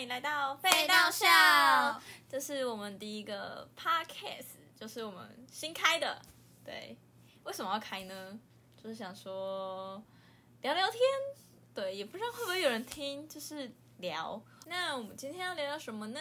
欢迎来到废到笑这是我们第一个 podcast，就是我们新开的。对，为什么要开呢？就是想说聊聊天，对，也不知道会不会有人听，就是聊。那我们今天要聊聊什么呢？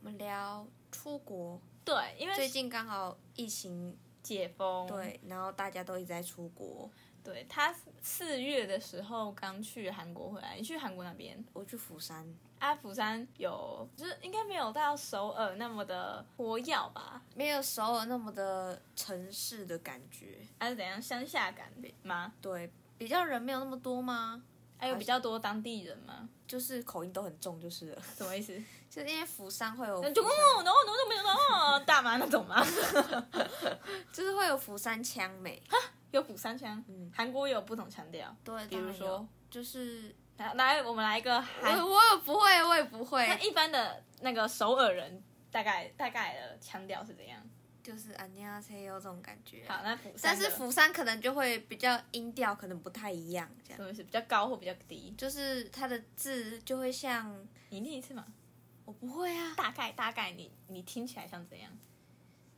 我们聊出国，对，因为最近刚好疫情，解封，对，然后大家都一直在出国。对他四月的时候刚去韩国回来，你去韩国那边？我去釜山，啊，釜山有，就是应该没有到首尔那么的活跃吧？没有首尔那么的城市的感觉，还是怎样乡下感吗？对，比较人没有那么多吗？还有比较多当地人吗？就是口音都很重，就是了。什么意思？就是因为釜山会有，就哦，然后然后没有然后大妈那种吗？就是会有釜山腔美。有釜山腔，嗯，韩国有不同腔调，对，比如说就是来来，我们来一个我，我也不会，我也不会。那一般的那个首尔人大概大概的腔调是怎样？就是안녕하才有这种感觉。好，那釜山，但是釜山可能就会比较音调可能不太一样，这样。是比较高或比较低？就是它的字就会像。你念一次嘛？我不会啊。大概大概你你听起来像怎样？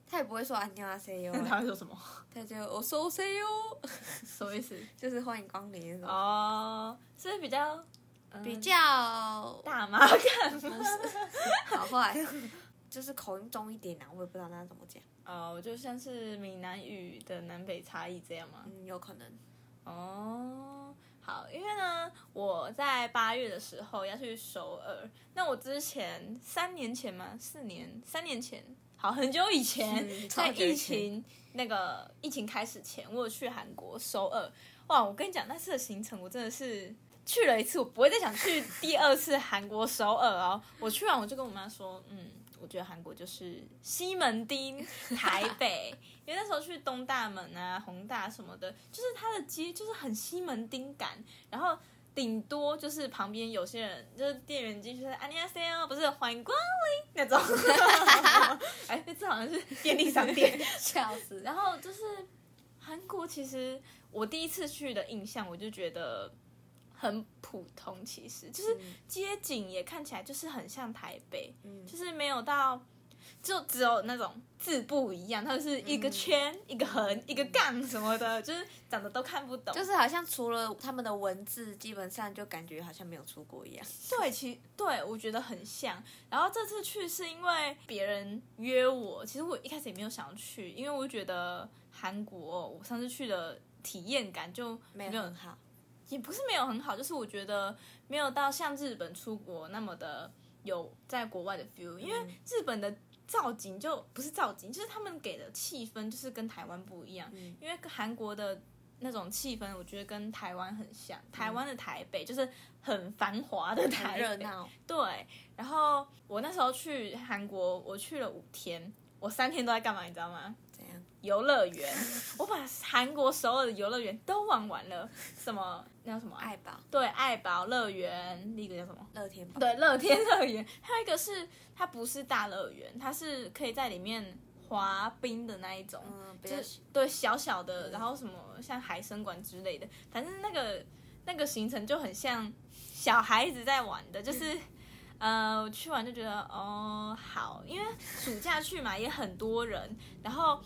他也不会说안녕하세 요， 他会说什么？他就어서오세 요， 什么意思？就是欢迎光临哦，是比较比较大妈感，不是好坏，就是口音重一点啊，我也不知道那怎么讲。哦，就像是闽南语的南北差异这样吗？嗯，有可能。哦，好，因为呢，我在八月的时候要去首尔，那我之前三年前吗？四年，三年前。 好，很久以前，在疫情那个疫情开始前，我有去韩国首尔。哇，我跟你讲，那次的行程我真的是去了一次，我不会再想去第二次韩国首尔哦。我去完我就跟我妈说，嗯，我觉得韩国就是西门町、台北，因为那时候去东大门啊、宏大什么的，就是它的街就是很西门町感，然后。顶多就是旁边有些人就是店员进去说“啊利阿 C 哦”，不是欢迎光临那种。哎、这次好像是便利商店，笑死。然后就是韩国，其实我第一次去的印象，我就觉得很普通，其实就是街景也看起来就是很像台北，就是没有到。就只有那种字不一样，它是一个圈、一个横、一个杠什么的，就是长得都看不懂。就是好像除了他们的文字，基本上就感觉好像没有出国一样。对，其对我觉得很像。然后这次去是因为别人约我，其实我一开始也没有想要去，因为我觉得韩国我上次去的体验感就没有很好，也不是没有很好，就是我觉得没有到像日本出国那么的有在国外的 feel，因为日本的。造景就不是造景，就是他们给的气氛就是跟台湾不一样。嗯，因为韩国的那种气氛，我觉得跟台湾很像。台湾的台北就是很繁华的台北，热闹。对，然后我那时候去韩国，我去了五天，我三天都在干嘛？你知道吗？游乐园，我把韩国所有的游乐园都玩完了。什么？那叫什么？爱宝。对，爱宝乐园。另一个叫什么？乐天宝。对，乐天乐园。还有一个是，它不是大乐园，它是可以在里面滑冰的那一种。嗯，就是对小小的，然后什么像海参馆之类的，反正那个那个行程就很像小孩子在玩的，就是，呃，我去完就觉得哦好，因为暑假去嘛，也很多人，然后。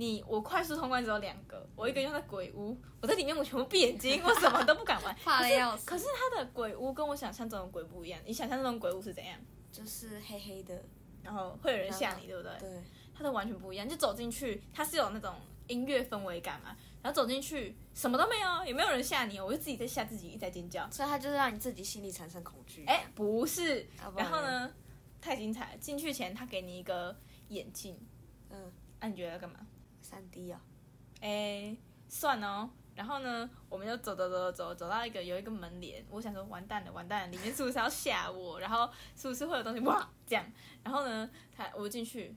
你我快速通关只有两个，我一个用在鬼屋，我在里面我全部闭眼睛，我什么都不敢玩，怕的要死。可是它的鬼屋跟我想象中的鬼不一样，你想象中的鬼屋是怎样？就是黑黑的，然后会有人吓你，对不对？对，它的完全不一样，就走进去，它是有那种音乐氛围感嘛，然后走进去什么都没有，也没有人吓你，我就自己在吓自己，一直在尖叫，所以它就是让你自己心里产生恐惧。哎，不是，然后呢，太精彩了，进去前他给你一个眼镜，嗯，那你觉得要干嘛？三 D 啊，哎，算哦。然后呢，我们就走走走走走到一个有一个门帘，我想说完蛋了完蛋了，里面是不是要吓我？然后是不是会有东西哇这样？然后呢，他我进去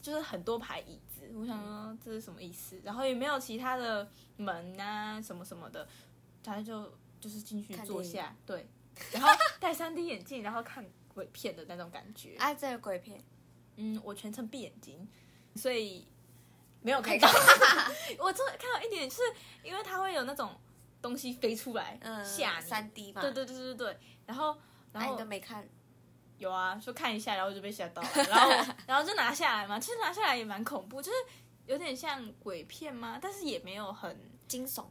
就是很多排椅子，我想说这是什么意思？然后也没有其他的门啊什么什么的，他就就是进去坐下，对，然后戴三 D 眼镜，然后看鬼片的那种感觉。哎，这个鬼片，嗯，我全程闭眼睛，所以。没有看到，我真的看到一点，就是因为它会有那种东西飞出来吓你，三 D 嘛，对对对对对，然后然后你都没看，有啊，说看一下，然后就被吓到了，然后然后就拿下来嘛。其实拿下来也蛮恐怖，就是有点像鬼片嘛？但是也没有很惊悚，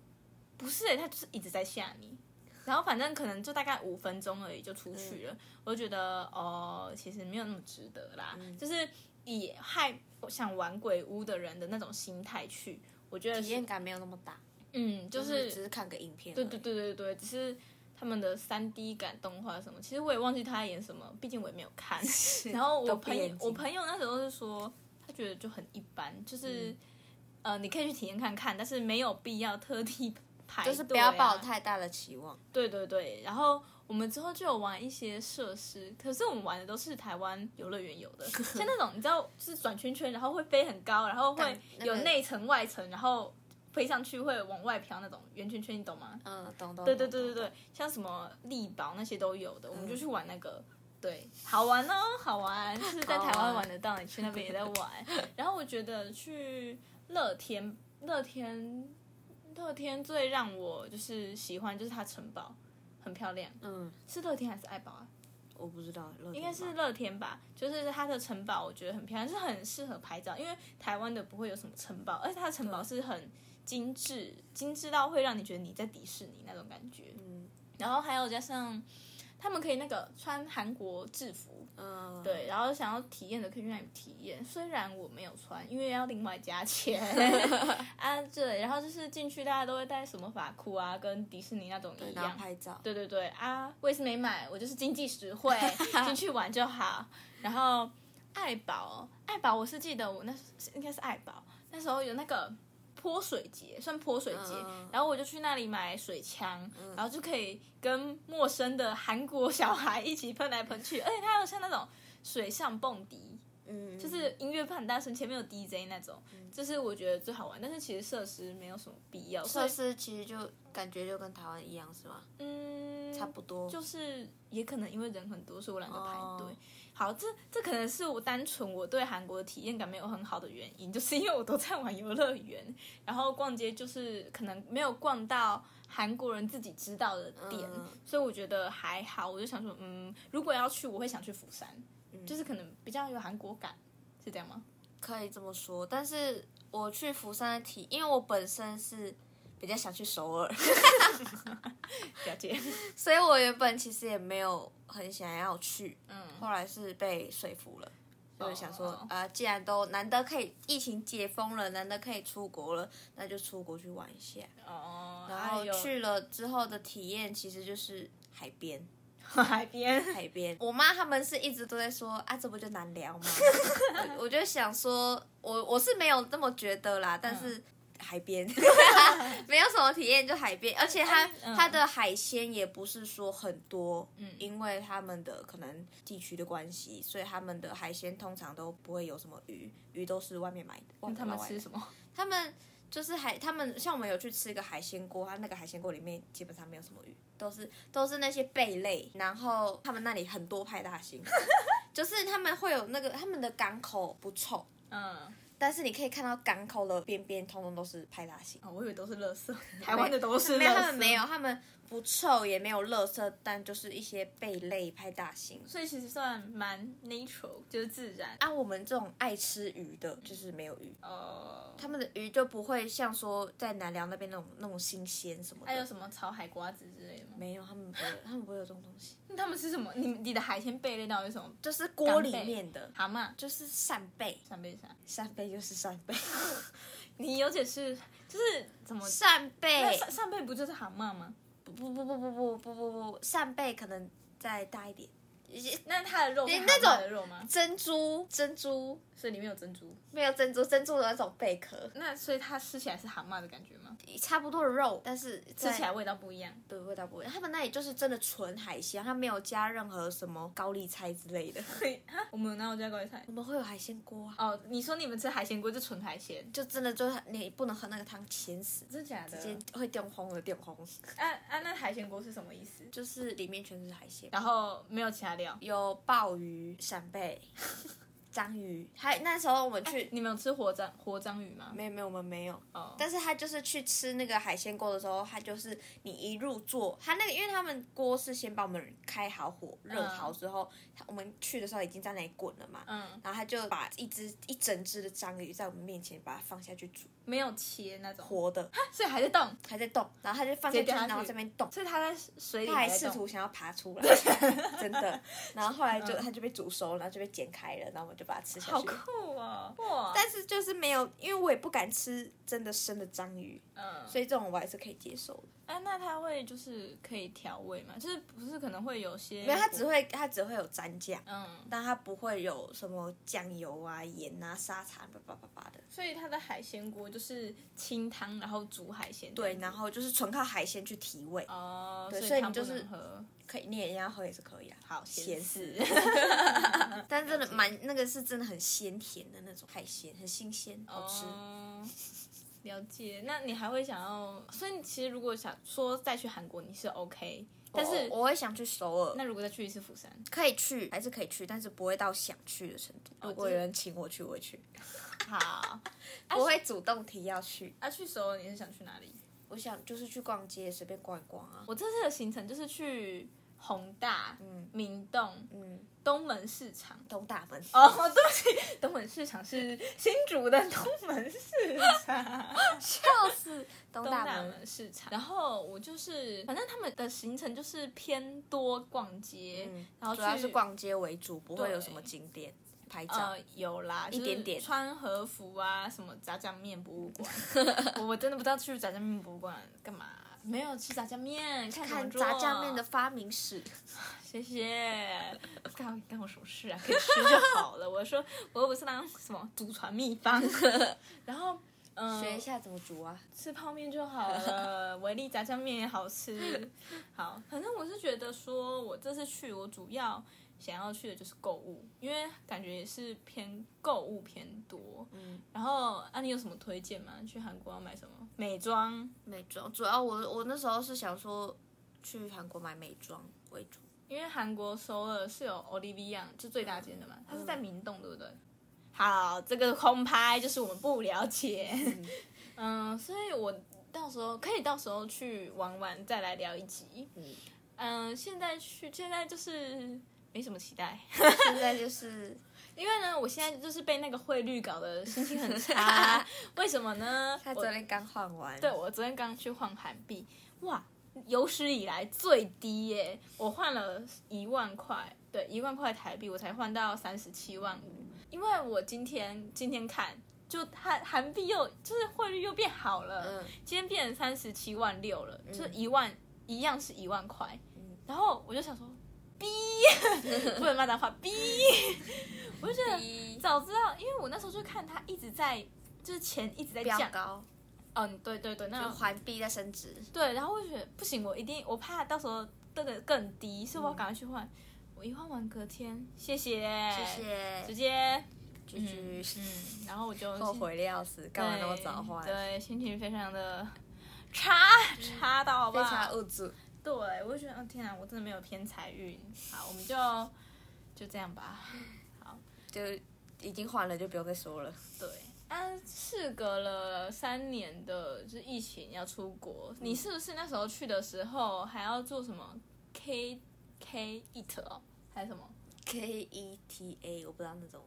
不是、欸，他就是一直在吓你。然后反正可能就大概五分钟而已就出去了，我就觉得哦，其实没有那么值得啦。就是以害想玩鬼屋的人的那种心态去，我觉得体验感没有那么大，嗯，就就是是只是看个影片。对对对对对，只是他们的三 D 感动画什么，其实我也忘记他演什么，毕竟我也没有看。然后我朋友我朋友那时候是说，他觉得就很一般，就是、嗯呃，你可以去体验看看，但是没有必要特地排、就是不要抱啊太大的期望。对对对，然后我们之后就有玩一些设施，可是我们玩的都是台湾游乐园有的，像那种你知道是转圈圈，然后会飞很高，然后会有内层外层，然后飞上去会往外飘那种圆圈圈，你懂吗？嗯，懂懂。对对对对对，像什么力宝那些都有的，我们就嗯去玩那个。对，好玩哦，好玩，就是在台湾玩玩得到，你去那边也在玩。然后我觉得去乐天，乐天，乐天最让我就是喜欢就是它城堡很漂亮，嗯，是乐天还是爱宝啊？我不知道，乐天应该是乐天吧，就是它的城堡，我觉得很漂亮，是很适合拍照，因为台湾的不会有什么城堡，而且它的城堡是很精致，精致到会让你觉得你在迪士尼那种感觉。嗯然后还有加上他们可以那个穿韩国制服，嗯，对，然后想要体验的可以去那里体验。虽然我没有穿，因为要另外加钱 啊。对，然后就是进去大家都会带什么发箍啊，跟迪士尼那种一样。拍照。对对对啊，我也是没买，我就是经济实惠，进去玩就好。然后爱宝，爱宝我是记得我那时应该是爱宝，那时候有那个泼水节，算泼水节，嗯然后我就去那里买水枪，然后就可以跟陌生的韩国小孩一起喷来喷去，而且它有像那种水上蹦迪，嗯，就是音乐很大声，前面有 DJ 那种，这是我觉得最好玩。但是其实设施没有什么必要，所设施其实就感觉就跟台湾一样，是吗？嗯，差不多。就是也可能因为人很多，所以我懒得排队。哦好，这这可能是我单纯我对韩国的体验感没有很好的原因，就是因为我都在玩游乐园，然后逛街就是可能没有逛到韩国人自己知道的点，嗯所以我觉得还好。我就想说，嗯，如果要去，我会想去釜山，嗯就是可能比较有韩国感，是这样吗？可以这么说，但是我去釜山的体，因为我本身是比较想去首尔，了解，所以我原本其实也没有很想要去，嗯，后来是被说服了。就是想说哦，呃，既然都难得可以疫情解封了，难得可以出国了，那就出国去玩一下。哦，然后去了之后的体验其实就是海边，海边，海边。我妈他们是一直都在说啊，这不就难聊吗？我我就想说，我我是没有这么觉得啦，但是。海边 没有什么体验，就海边，而且它、嗯它的海鲜也不是说很多，嗯因为他们的可能地区的关系，所以他们的海鲜通常都不会有什么鱼，鱼都是外面买的。那他们吃什么？他们就是海，他们像我们有去吃一个海鲜锅，它那个海鲜锅里面基本上没有什么鱼，都是都是那些贝类。然后他们那里很多派大星，就是他们会有那个他们的港口不臭，嗯，但是你可以看到港口的边边通通都是派大星。哦，我以为都是垃圾，台湾的都是垃圾，没有，他们没有，他们不臭也没有垃圾，但就是一些贝类派大星。所以其实算蛮 natural，就是自然。按、我们这种爱吃鱼的，就是没有鱼，呃，他们的鱼就不会像说在南寮那边那种那种新鲜什么的。还有什么炒海瓜子之类的吗？没有，他们不会，他们不会有这种东西，那他们吃什么？你你的海鲜贝类到底是什么？就是锅里面的，蛤蟆、就是扇贝，扇贝啥？扇贝就是扇贝，你有解释，就是怎么？扇那贝，扇扇贝不就是蛤蟆吗？不不不不不不不不不，扇贝可能再大一点，那它的肉是蛤你那种蟆的肉吗？珍珠珍珠所以里面有珍珠。没有珍珠珍珠的那种贝壳，那所以它吃起来是蛤蟆的感觉吗？差不多的肉，但是吃吃起来味道不一样。对味道不一样。他们那里就是真的纯海鲜，它没有加任何什么高丽菜之类的。哈，我们哪有加高丽菜我？们会有海鲜锅啊，哦，你说你们吃海鲜锅就纯海鲜，就真的就是你不能喝那个汤咸死，真的假的直接会掉红的掉红，啊啊，那海鲜锅是什么意思？就是里面全是海鲜。然后没有其他料。有鲍鱼、扇贝，章鱼，还那时候我们去，你们有吃活章活章鱼吗？没有没有我们没有，哦，但是他就是去吃那个海鲜锅的时候，他就是你一入座，他那个因为他们锅是先把我们开好火热好之后，他我们去的时候已经在那里滚了嘛，嗯，然后他就把一只一整只的章鱼在我们面前把它放下去煮，没有切那种，活的。所以还在动，还在动，然后他就放下去，直接掉下去。然后这边动。所以他在水里他还试图想要爬出来，真的。然后后来就他就被煮熟，然后就被剪开了，然后我们就把它吃下去。好酷哦，哇，但是就是没有，因为我也不敢吃真的生的章鱼，嗯，所以这种我还是可以接受的。哎，那它会就是可以调味吗？就是不是可能会有些，没有，它只会它只会有蘸酱，嗯，但它不会有什么酱油啊、盐啊、沙茶叭叭叭叭的。所以它的海鲜锅就是清汤，然后煮海鲜，对，然后就是纯靠海鲜去提味，哦，对所以你就是可以你也要喝也是可以啊。好咸死死，但真的蛮那个是真的很鲜甜的那种海鲜，很新鲜，好吃。哦了解，那你还会想要？所以你其实如果想说再去韩国，你是 OK，但是我我会想去首尔，那如果再去一次釜山，可以去还是可以去，但是不会到想去的程度。如果有人请我去，我会去，好，我会主动提要去。啊，去首尔你是想去哪里？我想就是去逛街，随便逛一逛啊。我这次的行程就是去宏大、嗯明洞、嗯，东门市场。东大门。哦，对不起，东门市场是新竹的东门市场，笑死，东东大大门。市场。然后我就是，反正他们的行程就是偏多逛街，嗯，然后主要是逛街为主，不会有什么景点拍照。呃，有啦，一点点穿和服啊，什么炸酱面博物馆，我 我真的不知道去炸酱面博物馆干嘛。没有吃炸酱面，看看炸酱面的，发明史，谢谢。干干我什么事啊？可以吃就好了。我说我又不是当什么祖传秘方，然后嗯，学一下怎么煮啊。吃泡面就好了，维力炸酱面也好吃。好，反正我是觉得说，我这次去，我主要想要去的就是购物，因为感觉也是偏购物偏多。嗯，然后啊，你有什么推荐吗？去韩国要买什么？美妆，美妆主要我我那时候是想说去韩国买美妆为主。因为韩国首尔是有 Olivia，就最大间的嘛，它是在明洞，对不对？好，这个空拍就是我们不了解，嗯，所以我到时候可以到时候去玩玩，再来聊一集。嗯，嗯，现在去，现在就是没什么期待，现在就是因为呢，我现在就是被那个汇率搞得心情很差。为什么呢？他我昨天刚换完。对我昨天刚去换韩币，哇，有史以来最低耶！我换了一万块，对，一万块台币，我才换到三十七万五。因为我今天今天看，就韩韩币又就是汇率又变好了，嗯今天变成三十七万六了，就是一万一样是一万块。然后我就想说，逼，不能骂脏话，逼，我就觉得早知道，因为我那时候就看他一直在，就是钱一直在降。高，嗯，对对对，那就种环币在升值。对，然后我就觉得不行，我一定，我怕到时候这个更低，所以我要赶快去换。我一换完隔天，谢谢，谢，谢，直接，居嗯居，嗯，然后我就后悔的要死，干嘛那么早换？对，心情非常的差，差到好不非常好？物质。对，我就觉得，哦天啊，我真的没有偏财运。好，我们就就这样吧。好就已经换了，就不用再说了。对，啊，事隔了三年的，就是疫情要出国，你是不是那时候去的时候还要做什么 K K eat 哦，还是什么？K E T A，我不知道那种。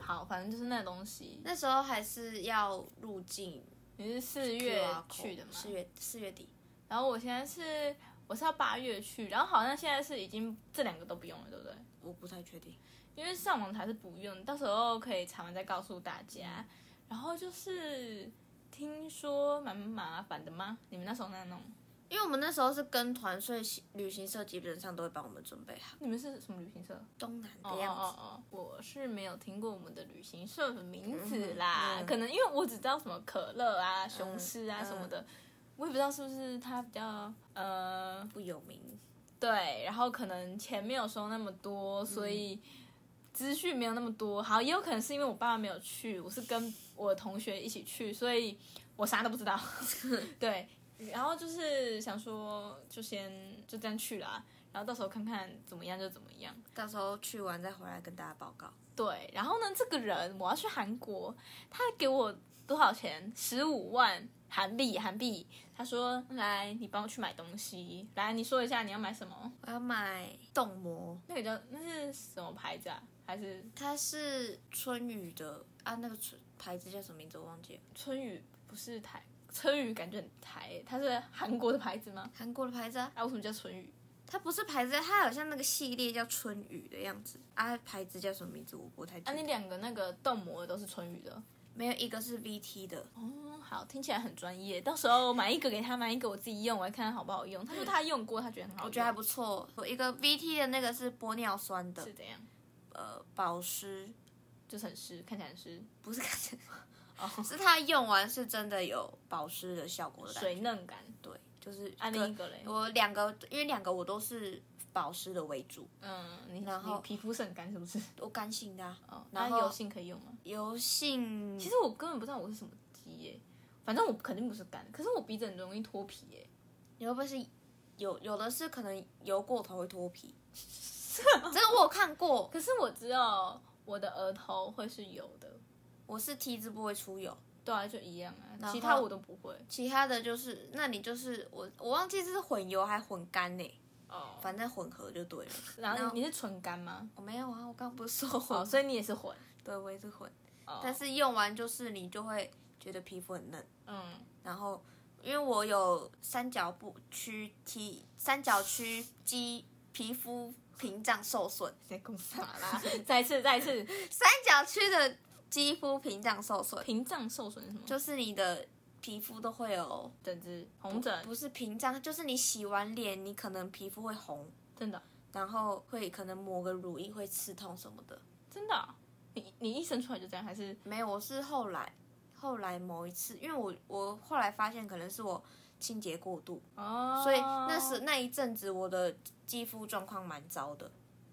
好，反正就是那东西。那时候还是要入境你是四月去的吗？四月四月底。然后我现在是我是要八月去，然后好像现在是已经这两个都不用了，对不对？我不太确定。因为上网还是不用，到时候可以查完再告诉大家。然后就是听说蛮麻烦的吗？你们那时候那弄？因为我们那时候是跟团，所以旅行社基本上都会帮我们准备好。你们是什么旅行社？东南哦的样子，哦哦，我是没有听过我们的旅行社的名字啦，嗯嗯可能因为我只知道什么可乐啊、雄狮啊嗯什么的，我也不知道是不是他比较呃不有名。对，然后可能钱没有收那么多，所以资讯没有那么多。好，也有可能是因为我爸爸没有去，我是跟我同学一起去，所以我啥都不知道。对，然后就是想说，就先就这样去啦。然后到时候看看怎么样就怎么样。到时候去完再回来跟大家报告。对，然后呢，这个人我要去韩国，他给我多少钱？十五万韩币，韩币。他说：“来，你帮我去买东西。来，你说一下你要买什么？我要买冻膜，那个叫那是什么牌子啊？还是它是春雨的啊？那个春牌子叫什么名字？我忘记了。春雨？不是台，春雨感觉很台，它是韩国的牌子吗？韩国的牌子啊？啊，为什么叫春雨？它不是牌子，它好像那个系列叫春雨的样子啊。牌子叫什么名字？我不太啊，你两个那个冻膜都是春雨的。”没有一个是 VT 的哦，好，听起来很专业。到时候买一个给他，买一个我自己用，我来看看好不好用。他说他用过，他觉得很好用，我觉得还不错。我一个 VT 的那个是玻尿酸的是，怎样？呃，保湿就是很湿，看起来很湿，不是看起来，哦，是它用完是真的有保湿的效果的感觉水嫩感。对，就是啊，个另一个嘞，我两个，因为两个我都是保湿的为主，嗯，你然后你皮肤是很干是不是？我干性的、啊，哦，然后然后油性可以用吗？油性其实我根本不知道我是什么肌耶，反正我肯定不是干，可是我鼻子很容易脱皮耶。你会不会是有有的是可能油过头会脱皮？这个我有看过，可是我知道我的额头会是油的，我是 T 字部会出油，对啊，就一样啊，后其他我都不会。其他的就是，那你就是我我忘记是混油还混干呢、哦，反正混合就对了。然然后后你是纯干吗？我没有啊，我刚刚不是说混，哦，所以你也是混。对我也是混，哦但是用完就是你就会觉得皮肤很嫩，嗯，然后因为我有三角部区体三角区肌皮肤屏障受损，在公啥啦？再次，再次，三角区的肌肤屏障受损，屏障受损是什么？就是你的皮肤都会有疹子、红疹，不是屏障，就是你洗完脸，你可能皮肤会红，真的。然后会可能抹个乳液会刺痛什么的。真的啊、你你一生出来就这样，还是？没有，我是后来后来某一次，因为我我后来发现可能是我清洁过度，哦？所以那时那一阵子我的肌肤状况蛮糟的，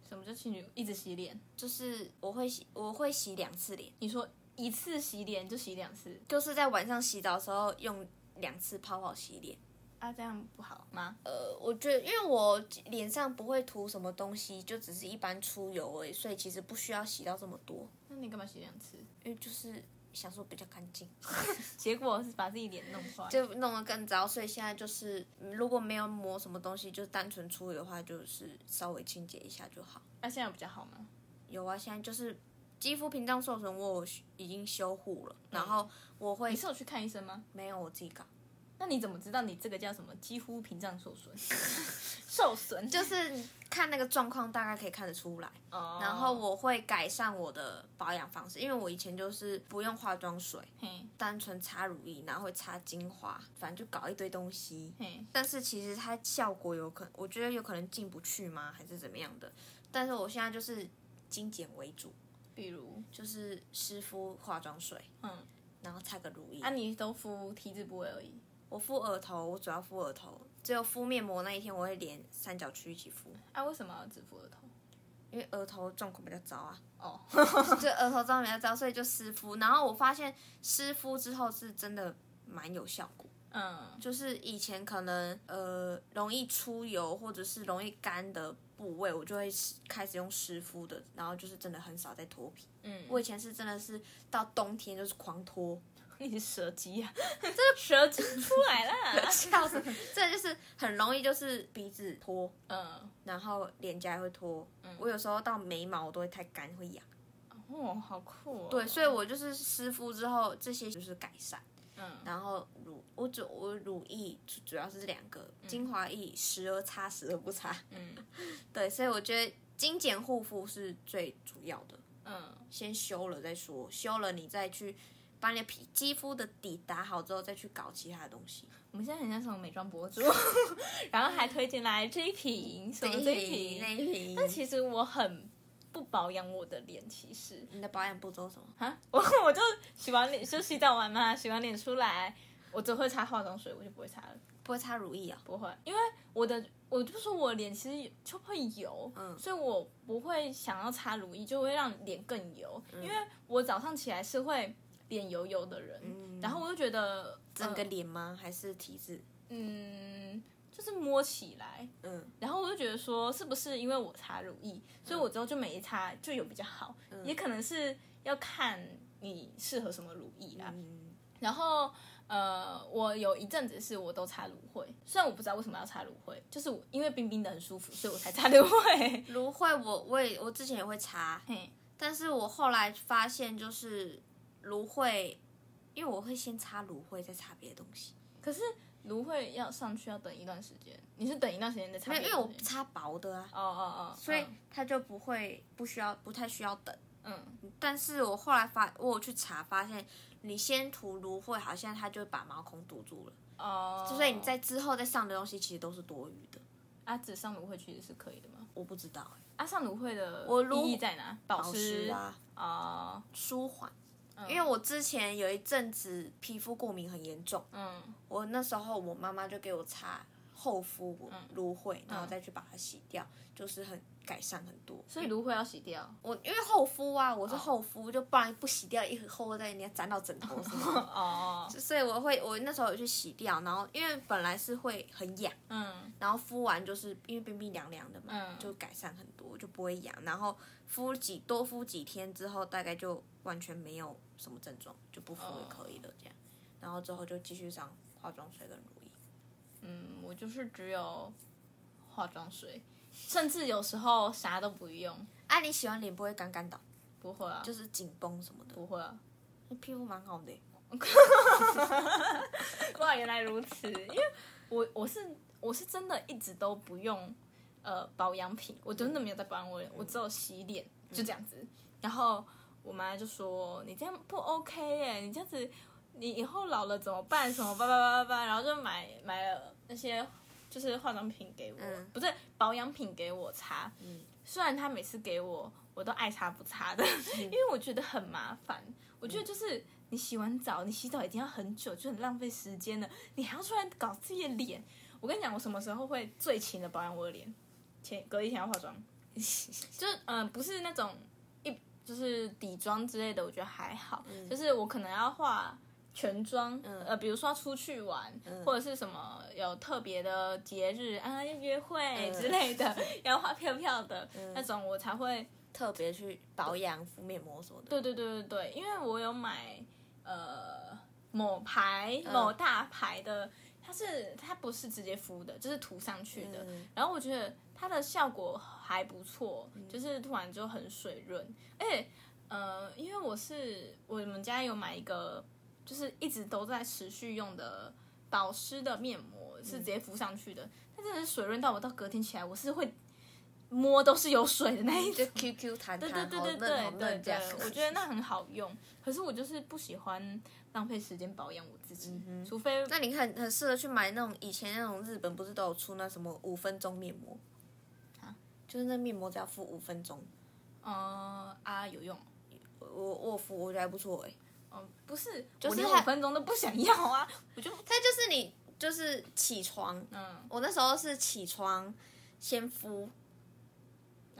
什么叫清洁一直洗脸？就是我会洗我会洗两次脸，你说一次洗脸就洗两次就是在晚上洗澡的时候用两次泡泡洗脸。啊？这样不好吗？呃，我觉得因为我脸上不会涂什么东西，就只是一般出油而已，所以其实不需要洗到这么多，那你干嘛洗两次？因为就是想说比较干净。结果是把自己脸弄坏。就弄得更糟，所以现在就是嗯如果没有抹什么东西，就单纯处理的话，就是稍微清洁一下就好。那、现在有比较好吗？有啊，现在就是肌肤屏障受损，我已经修护了，然后我会你是有去看医生吗？没有我自己搞，那你怎么知道你这个叫什么？肌肤屏障受损，受损就是看那个状况大概可以看得出来。哦。然后我会改善我的保养方式，因为我以前就是不用化妆水，嘿单纯擦乳液，然后会擦精华，反正就搞一堆东西。嘿，但是其实它效果有可，我觉得有可能进不去吗？还是怎么样的？但是我现在就是精简为主，比如就是湿敷化妆水，嗯，然后擦个乳液。啊，你都敷 T 字部位而已。我敷额头，我主要敷额头，只有敷面膜那一天我会连三角区一起敷，啊，为什么要只敷额头？因为额头状况比较糟啊，哦，就额头状况比较糟，所以就湿敷。然后我发现湿敷之后是真的蛮有效果。嗯，就是以前可能呃容易出油或者是容易干的部位，我就会开始用湿敷的，然后就是真的很少在脱皮。嗯，我以前是真的是到冬天就是狂脱，你 是蛇姬啊，这个蛇姬出来了。笑死！这就是很容易就是鼻子脱，嗯，然后脸颊也会脱。我有时候到眉毛都会太干会痒。哦，好酷哦。对，所以我就是湿敷之后这些就是改善。嗯，然后乳我主我乳液主主要是这两个，精华液时而擦时而不擦。嗯 对，所以我觉得精简护肤是最主要的。嗯，先修了再说，修了你再去把你的皮肌肤的底打好之后，再去搞其他的东西。我们现在很像什么美妆博主，然后还推荐来这一瓶，什么这一瓶。那一瓶，但其实我很不保养我的脸，其实你的保养步骤什么？啊，我我就洗完脸就洗澡完嘛，洗完脸出来，我只会擦化妆水，我就不会擦了，不会擦乳液啊？不会，因为我的我就说我脸其实就会油，嗯所以我不会想要擦乳液，就会让脸更油，因为我早上起来是会脸油油的人，然后我就觉得整个呃脸吗？还是体质？嗯，就是摸起来，嗯，然后我就觉得说，是不是因为我擦乳液，所以我之后就没擦就有比较好，也可能是要看你适合什么乳液啦。嗯，然后呃，我有一阵子是我都擦芦荟，虽然我不知道为什么要擦芦荟，就是我因为冰冰的很舒服，所以我才擦芦荟。芦荟我我也我之前也会擦，嘿，但是我后来发现就是芦荟，因为我会先擦芦荟，再擦别的东西。可是芦荟要上去要等一段时间，你是等一段时间再擦没有，别的？因为我擦薄的啊，哦哦哦，所以嗯它就不会不需要不太需要等。嗯但是我后来发，我有去查发现，你先涂芦荟，好像它就会把毛孔堵住了，哦，所以你在之后再上的东西其实都是多余的。啊，只上芦荟其实是可以的吗？我不知道哎、啊，上芦荟的我芦意义在哪？保保湿啊啊，哦，舒缓。因为我之前有一阵子皮肤过敏很严重，嗯。我那时候我妈妈就给我擦厚敷芦荟，然后再去把它洗掉，就是很改善很多。所以芦荟要洗掉。我因为厚敷啊，我是厚敷，就不然不洗掉一厚在你要粘到枕头什么的。哦，所以我会，我那时候有去洗掉，然后因为本来是会很痒，嗯然后敷完就是因为冰冰凉凉的嘛，嗯就改善很多，就不会痒。然后敷几多敷几天之后，大概就完全没有什么症状，就不敷也可以了这样。然后之后就继续上化妆水跟乳液。嗯，我就是只有化妆水，甚至有时候啥都不用。啊，你洗完脸不会干干的，不会啊，就是紧绷什么的，不会啊。你皮肤蛮好的耶。哇，原来如此！因为我我是我是真的一直都不用呃保养品，我真的没有在保养我脸，我只有洗脸，就这样子。然后我妈就说：“你这样不 OK 耶，你这样子你以后老了怎么办？什么叭叭叭叭叭。”然后就买买了那些就是化妆品给我，嗯不是保养品给我擦。虽然他每次给我，我都爱擦不擦的，因为我觉得很麻烦。我觉得就是你洗完澡，你洗澡已经要很久，就很浪费时间了，你还要出来搞自己的脸。我跟你讲，我什么时候会最勤的保养我的脸？前隔一天要化妆，就是嗯、呃不是那种一就是底妆之类的，我觉得还好，就是我可能要化。全妆，呃，比如说出去玩，或者是什么有特别的节日啊，要约会之类的，要花票票的、那种，我才会特别去保养、敷面膜什么的。对对对对对，因为我有买呃某牌某大牌的，它是它不是直接敷的，就是涂上去的。然后我觉得它的效果还不错，就是涂完就很水润。而且呃，因为我是我们家有买一个，就是一直都在持续用的保湿的面膜，是直接敷上去的。它真的是水润到我到隔天起来，我是会摸都是有水的那一种就。QQ 弹对弹，对对对对对嫩这样对，我觉得那很好用。可是我就是不喜欢浪费时间保养我自己，除非那你很很适合去买那种以前那种日本不是都有出那什么五分钟面膜啊就是那面膜只要敷五分钟，呃啊有用。我我我敷我觉得还不错哎、哦，不是，就是我连五分钟都不想要啊！我就它就是你就是起床，嗯，我那时候是起床先敷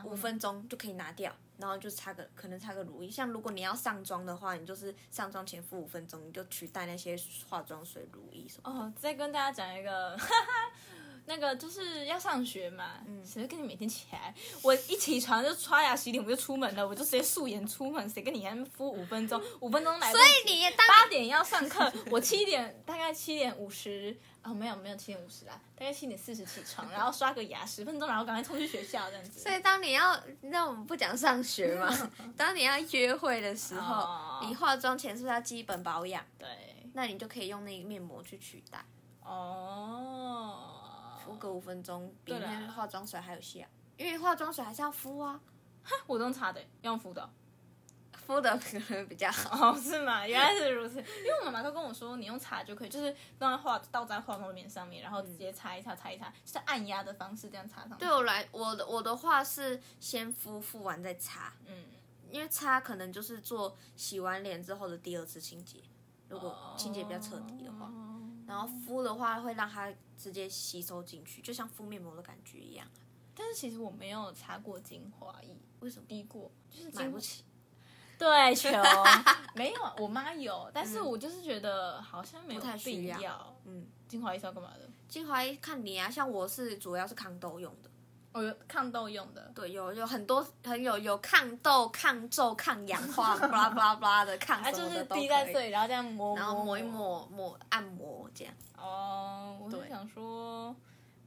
五分钟就可以拿掉，然后就擦个可能擦个乳液。像如果你要上妆的话，你就是上妆前敷五分钟，你就取代那些化妆水、乳液什么。哦，再跟大家讲一个，哈哈，那个就是要上学嘛，谁会跟你每天起来？我一起床就刷牙洗脸，我就出门了，我就直接素颜出门，谁跟你还敷五分钟？五分钟来不所。以你当八点要上课，我七点大概七点五十哦，没有没有七点五十啦，大概七点四十起床，然后刷个牙十分钟，然后赶快冲去学校这样子。所以当你要，那我们不讲上学嘛，当你要约会的时候，哦你化妆前是不是要基本保养？对那你就可以用那个面膜去取代，哦，敷个五分钟，比那化妆水还有效。因为化妆水还是要敷啊，我都用擦的，用敷的哦。敷的可能比较好。哦，是吗？原来是如此。因为我妈妈都跟我说，你用擦就可以，就是让它化倒在化妆棉上面，然后直接擦一擦，擦一擦，就是按压的方式这样擦上去。对我来，我的我的话是先敷，敷完再擦，嗯，因为擦可能就是做洗完脸之后的第二次清洁，如果清洁比较彻底的话。哦然后敷的话会让它直接吸收进去，就像敷面膜的感觉一样。但是其实我没有擦过精华液，为什么？滴过，就是精买不起。对，球 没有，我妈有，但是我就是觉得好像没太需必要要嗯，精华液是要干嘛的？精华液看你啊，像我是主要是抗痘用的，哦，有抗痘用的。对，有有很多很有有抗痘、抗皱、抗氧化，巴拉巴拉巴拉的抗它啊就是滴在这里，然后这样抹，然后抹一。抹抹按摩这样，哦，我是对想说，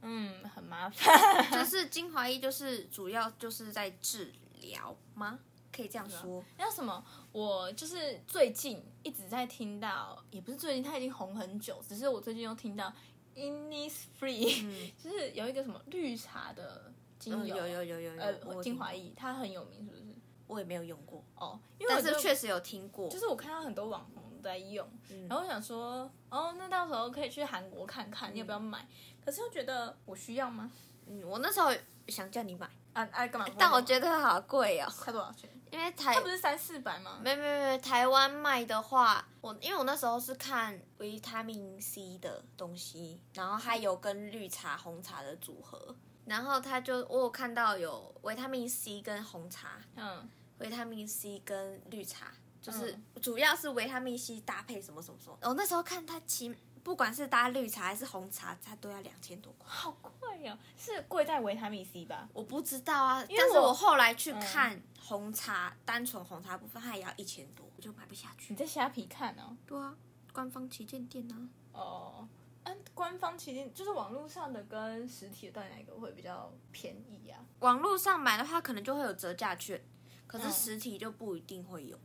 嗯，很麻烦。就是精华液就是主要就是在治疗吗？可以这样说，那什么，我就是最近一直在听到，也不是最近，它已经红很久，只是我最近又听到 Innisfree，、嗯 就是有一个什么绿茶的精嗯，油，有有有有有，精华液，它很有名，是不是？我也没有用过，哦，因为我但是就确实有听过，就是我看到很多网红在用，嗯然后我想说，哦，那到时候可以去韩国看看，你要不要买？可是又觉得我需要吗？嗯，我那时候想叫你买，啊啊，干嘛？但我觉得好贵哦，它多少钱？因为台它不是三四百吗？没没没，台湾卖的话，我因为我那时候是看维他命 C 的东西，然后还有跟绿茶、红茶的组合，然后他就我有看到有维他命 C 跟红茶，嗯，维他命 C 跟绿茶，就是嗯主要是维他命 C 搭配什么什么什么。我那时候看他其，不管是搭绿茶还是红茶，它都要两千多块。好贵哦，是贵在维他命 C 吧？我不知道啊，但是我后来去看红茶，单纯红茶部分，它也要一千多，我就买不下去你。在虾皮看哦？对啊，官方旗舰店啊。哦，嗯，官方旗舰就是网络上的跟实体的，到底哪个会比较便宜啊？网络上买的话，可能就会有折价券，可是嗯实体就不一定会有。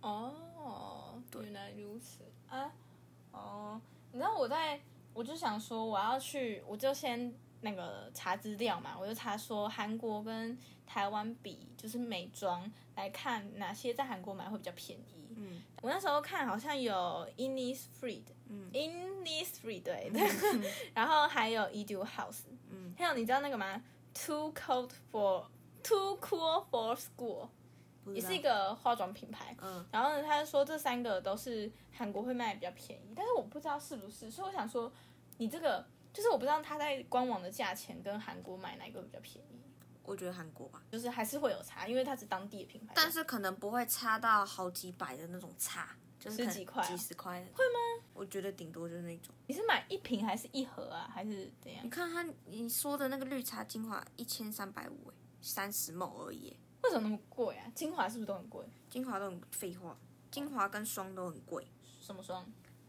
哦，原来如此啊！哦，你知道我在，我就想说我要去，我就先那个查资料嘛，我就查说韩国跟台湾比，就是美妆来看哪些在韩国买会比较便宜。嗯我那时候看好像有 Innisfree，Innisfree 对。的，然后还有 Edu House，嗯，还有你知道那个吗？Too cold for Too cool for school，也是一个化妆品牌。嗯。然后呢，他就说这三个都是韩国会卖的比较便宜，但是我不知道是不是，所以我想说，你这个就是我不知道他在官网的价钱跟韩国买哪一个比较便宜，我觉得韩国吧，就是还是会有差，因为它是当地的品牌。但是可能不会差到好几百的那种差，就是十几块啊几十块。会吗？我觉得顶多就是那种。你是买一瓶还是一盒啊，还是怎样你？看它你说的那个绿茶精华一千三百五，哎，三十毛而已，为什么那么贵啊？精华是不是都很贵？精华都很废话，精华跟霜都很贵。什么霜？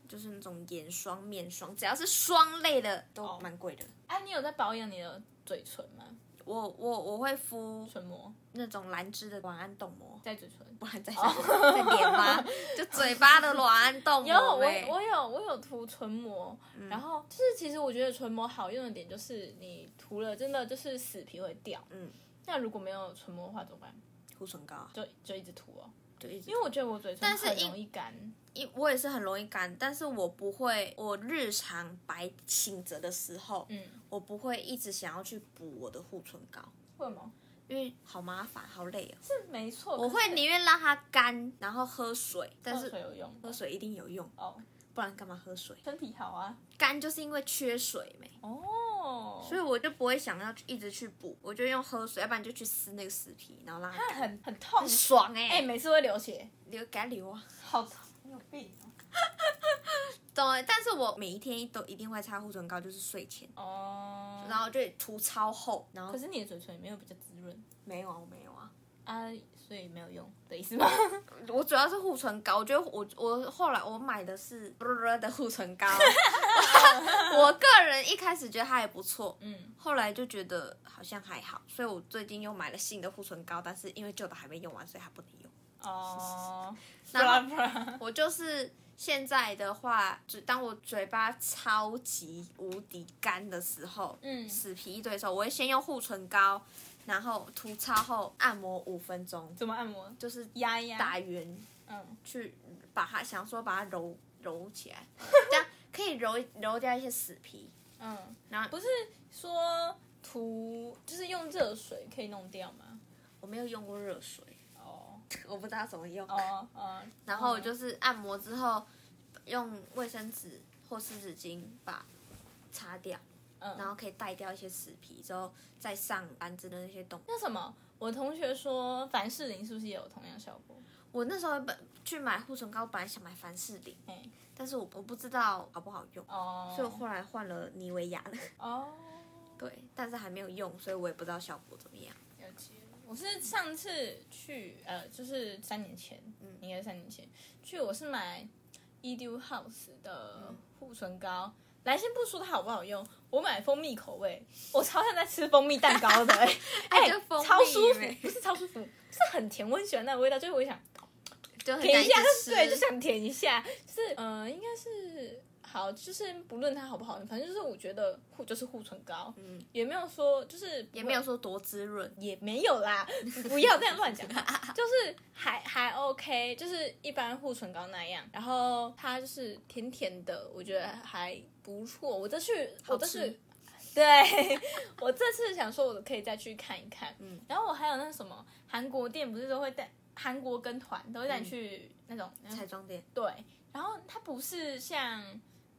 就是那种眼霜、面霜，只要是霜类的都哦蛮贵的。啊，你有在保养你的嘴唇吗？我我我会敷唇膜。那种兰芝的晚安冻膜，在嘴唇。不然在在脸吗？就嘴巴的晚安冻膜有、我欸。我有我有涂唇膜，然后就是其实我觉得唇膜好用的点就是你涂了真的就是死皮会掉，嗯，那如果没有唇膜的话怎么办？涂唇膏啊。就就一直涂哦，因为我觉得我嘴唇很但是因容易干。一我也是很容易干，但是我不会，我日常白醒着的时候，嗯，我不会一直想要去补我的护唇膏，为什么？因为好麻烦，好累哦。是没错，我会宁愿让它干，然后喝水，但是喝是水有用喝水一定有用，哦，不然干嘛喝水？身体好啊。干就是因为缺水没。哦，所以我就不会想要一直去补，我就用喝水，要不然就去撕那个死皮，然后让它它，很很痛。很，爽哎、哎，每次会流血，流给它流啊，好痛，你有病哦。懂欸但是我每一天都一定会擦护唇膏，就是睡前，哦，然后就涂超厚，然后可是你的嘴唇也没有比较滋润。没有啊，我没有啊，啊，所以没有用的意思吗？我主要是护唇膏，我觉得我我后来我买的是的护唇膏，我个人一开始觉得它也不错，嗯，后来就觉得好像还好，所以我最近又买了新的护唇膏，但是因为旧的还没用完，所以还不能用。哦，不然后然不然，我就是现在的话，就当我嘴巴超级无敌干的时候，嗯。死皮一堆的时候，我会先用护唇膏，然后涂擦后按摩五分钟，怎么按摩？就是压一压，打圆。嗯，去把它想说把它揉揉起来，这样可以揉揉掉一些死皮。嗯，然后不是说涂就是用热水可以弄掉吗？我没有用过热水，哦。我不知道怎么用。哦哦，然后就是按摩之后，用卫生纸或湿纸巾把擦掉，嗯，然后可以带掉一些死皮，之后再上安子的那些洞。那什么，我同学说凡士林是不是也有同样效果？我那时候本去买护唇膏，本来想买凡士林，哎，但是我我不知道好不好用，哦，所以我后来换了妮维雅的。哦，对，但是还没有用，所以我也不知道效果怎么样。了解。我是上次去，呃，就是三年前，嗯，应该是三年前去，我是买 Edu House 的护唇膏。来先不说它好不好用，我买蜂蜜口味，我超像在吃蜂蜜蛋糕的、欸，哎、超舒服，不是超舒服，是很甜，我很喜欢那个味道，就是我想就很舔一下，对，就想舔一下，就是呃，应该是好，就是不论它好不好用，反正就是我觉得护就是护唇膏，嗯，也没有说就是也没有说多滋润。也没有啦，不要这样乱讲话，就是还还 OK，就是一般护唇膏那样，然后它就是甜甜的，我觉得还不错。我这去，我这次，对 我这次想说，我可以再去看一看。嗯，然后我还有那什么韩国店，不是都会带韩国跟团都会带你去那种、彩妆店，对，然后它不是像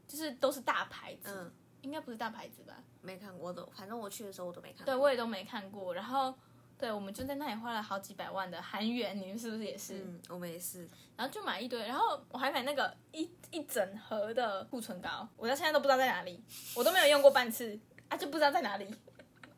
就是都是大牌子，嗯，应该不是大牌子吧？没看过的，反正我去的时候我都没看过。对，我也都没看过。然后，对，我们就在那里花了好几百万的韩元，你们是不是也是？嗯，我们也是。然后就买一堆，然后我还买那个一一整盒的护唇膏，我到现在都不知道在哪里，我都没有用过半次啊，就不知道在哪里。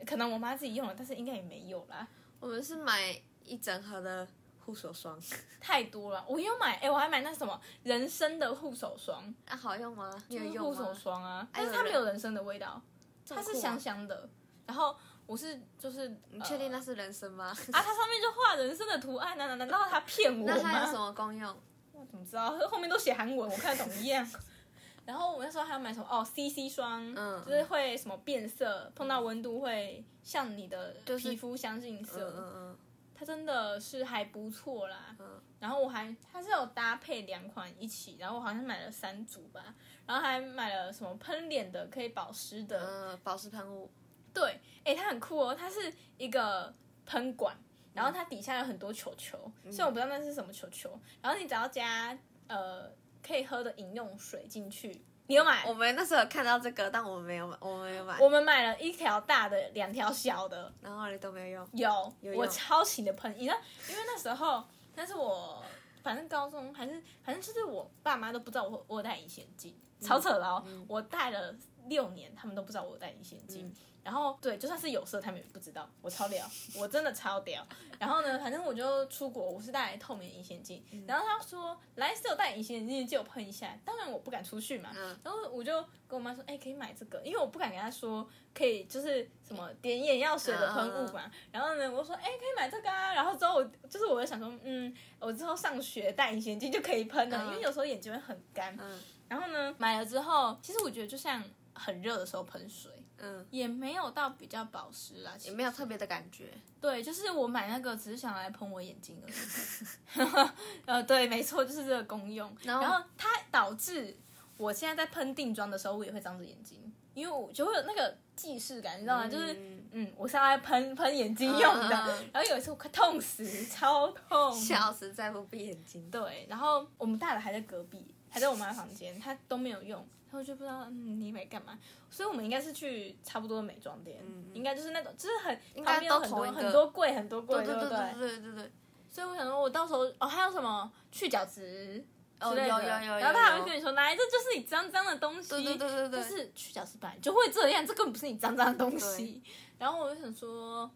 可能我妈自己用了，但是应该也没有啦，我们是买一整盒的护手霜，太多了。我又买，哎，我还买那什么人参的护手霜，啊，好用吗？你就是有用护手？霜啊，但是它没有人参的味道，它是香香的。然后我是就是，你确定呃那是人参吗？啊？它上面就画人参的图案啊，难难道他骗我吗？那它有什么功用？我怎么知道？后面都写韩文，我看得懂一样。然后我那时候还要买什么哦，CC 霜，嗯就是会什么变色，碰到温度会像你的皮肤相近嗯色，嗯它真的是还不错啦。嗯然后我还它是有搭配两款一起，然后我好像买了三组吧，然后还买了什么喷脸的可以保湿的，嗯嗯，保湿喷雾。对，哎，它很酷哦，它是一个喷管，然后它底下有很多球球，虽然我不知道那是什么球球，然后你只要加呃可以喝的饮用水进去，你有买？我们那时候有看到这个，但我们没有买，我们没有买。我们买了一条大的，两条小的，然后你都没有用。有，有我超勤的喷，你知道，因为那时候那是我反正高中还是反正就是我爸妈都不知道我我有戴隐形眼镜，超扯的哦，我戴了六年，他们都不知道我有戴隐形眼镜。然后对，就算是有色，他们也不知道。我超屌，我真的超屌。然后呢，反正我就出国，我是戴透明隐形眼镜。然后他说来是有戴隐形眼镜，借我喷一下。当然我不敢出去嘛。嗯然后我就跟我妈说，哎、可以买这个，因为我不敢跟她说可以就是什么点眼药水的喷雾嘛。然后呢，我说，哎、可以买这个啊。然后之后我就是我就想说，嗯，我之后上学戴隐形眼镜就可以喷了，嗯因为有时候眼睛会很干。嗯然后呢，买了之后，其实我觉得就像很热的时候喷水。嗯，也没有到比较保湿啦，也没有特别的感觉。对，就是我买那个只是想来喷我眼睛而已。呃，对，没错，就是这个功用。然后然后它导致我现在在喷定妆的时候，我也会张着眼睛，因为我就会有那个既视感，你知道吗？就是嗯嗯，我是要来喷喷眼睛用的。然后有一次我快痛死，超痛。笑死，再不闭眼睛。对，然后我们大的还在隔壁，还在我妈房间，她都没有用，然后我就不知道嗯你买干嘛，所以我们应该是去差不多的美妆店，应该就是那种就是很应该旁边有很多一个很多柜很多柜，对对不对对对对。所以我想说，我到时候哦还有什么去角质哦之类的，有有有有然后他还有会跟你说，来这就是你脏脏的东西，对对对对对但是去角质板就会这样，这根本不是你脏脏的东西。然后我就想说，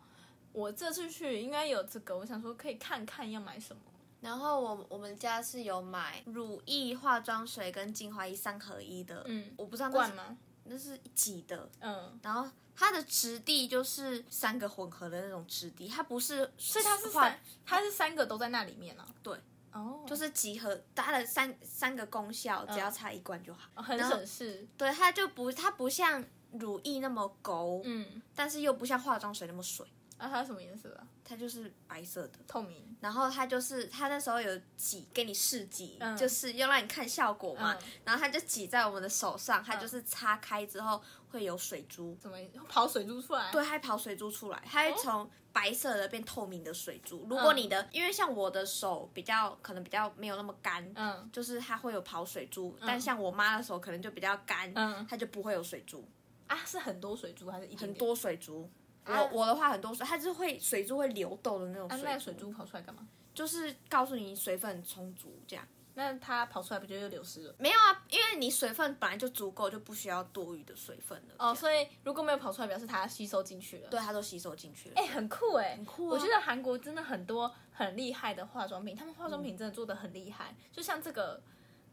我这次去应该有这个，我想说可以看看要买什么。然后我我们家是有买乳液、化妆水跟精华液三合一的，嗯我不知道那是罐吗？那是一挤的，嗯，然后它的质地就是三个混合的那种质地，它不是，所以它是三，它是三个都在那里面啊。对，哦，就是集合它的三三个功效，只要擦一罐就好。哦很省事。对，它就不它不像乳液那么勾，嗯，但是又不像化妆水那么水，啊，它是什么颜色啊？它就是白色的。透明。然后它就是它那时候有挤给你试挤，嗯就是要让你看效果嘛。嗯然后它就挤在我们的手上，它就是擦开之后会有水珠，怎么跑水珠出来？对，它会跑水珠出来，它会从白色的变透明的水珠。如果你的，因为像我的手比较可能比较没有那么干，嗯就是它会有跑水珠，但像我妈的手可能就比较干，嗯它就不会有水珠，啊，是很多水珠还是一很多水珠。啊我我的话很多水，它就是会水珠会流动的那种啊，水那个水珠跑出来干嘛？就是告诉你水分充足这样。那它跑出来不就又流失了？没有啊，因为你水分本来就足够，就不需要多余的水分了。哦，哦，所以如果没有跑出来，表示它吸收进去了。对，它都吸收进去了。哎、很酷哎、很酷啊我觉得韩国真的很多很厉害的化妆品，他们化妆品真的做的很厉害。就像这个，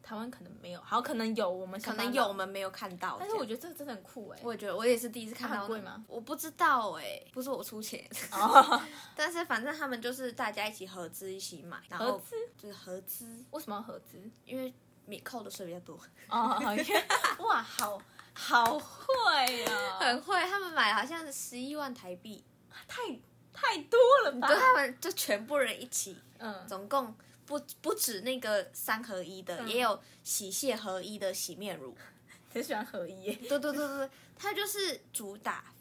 台湾可能没有，好可能有，我们可能有我们没有看到，但是我觉觉得这个真的很酷哎、我也觉得我也是第一次看到、贵吗？我不知道哎、不是我出钱，哦，但是反正他们就是大家一起合资一起买，然后合资？就是合资，为什么要合资？因为米扣的税比较多，哦，好 哇，好好会啊，很会。他们买好像是十一万台币，太太多了吧？就他们就全部人一起，嗯，总共不不止那个三合一的，嗯也有洗卸合一的洗面乳。很喜欢合一耶。对对对对对，它就是主打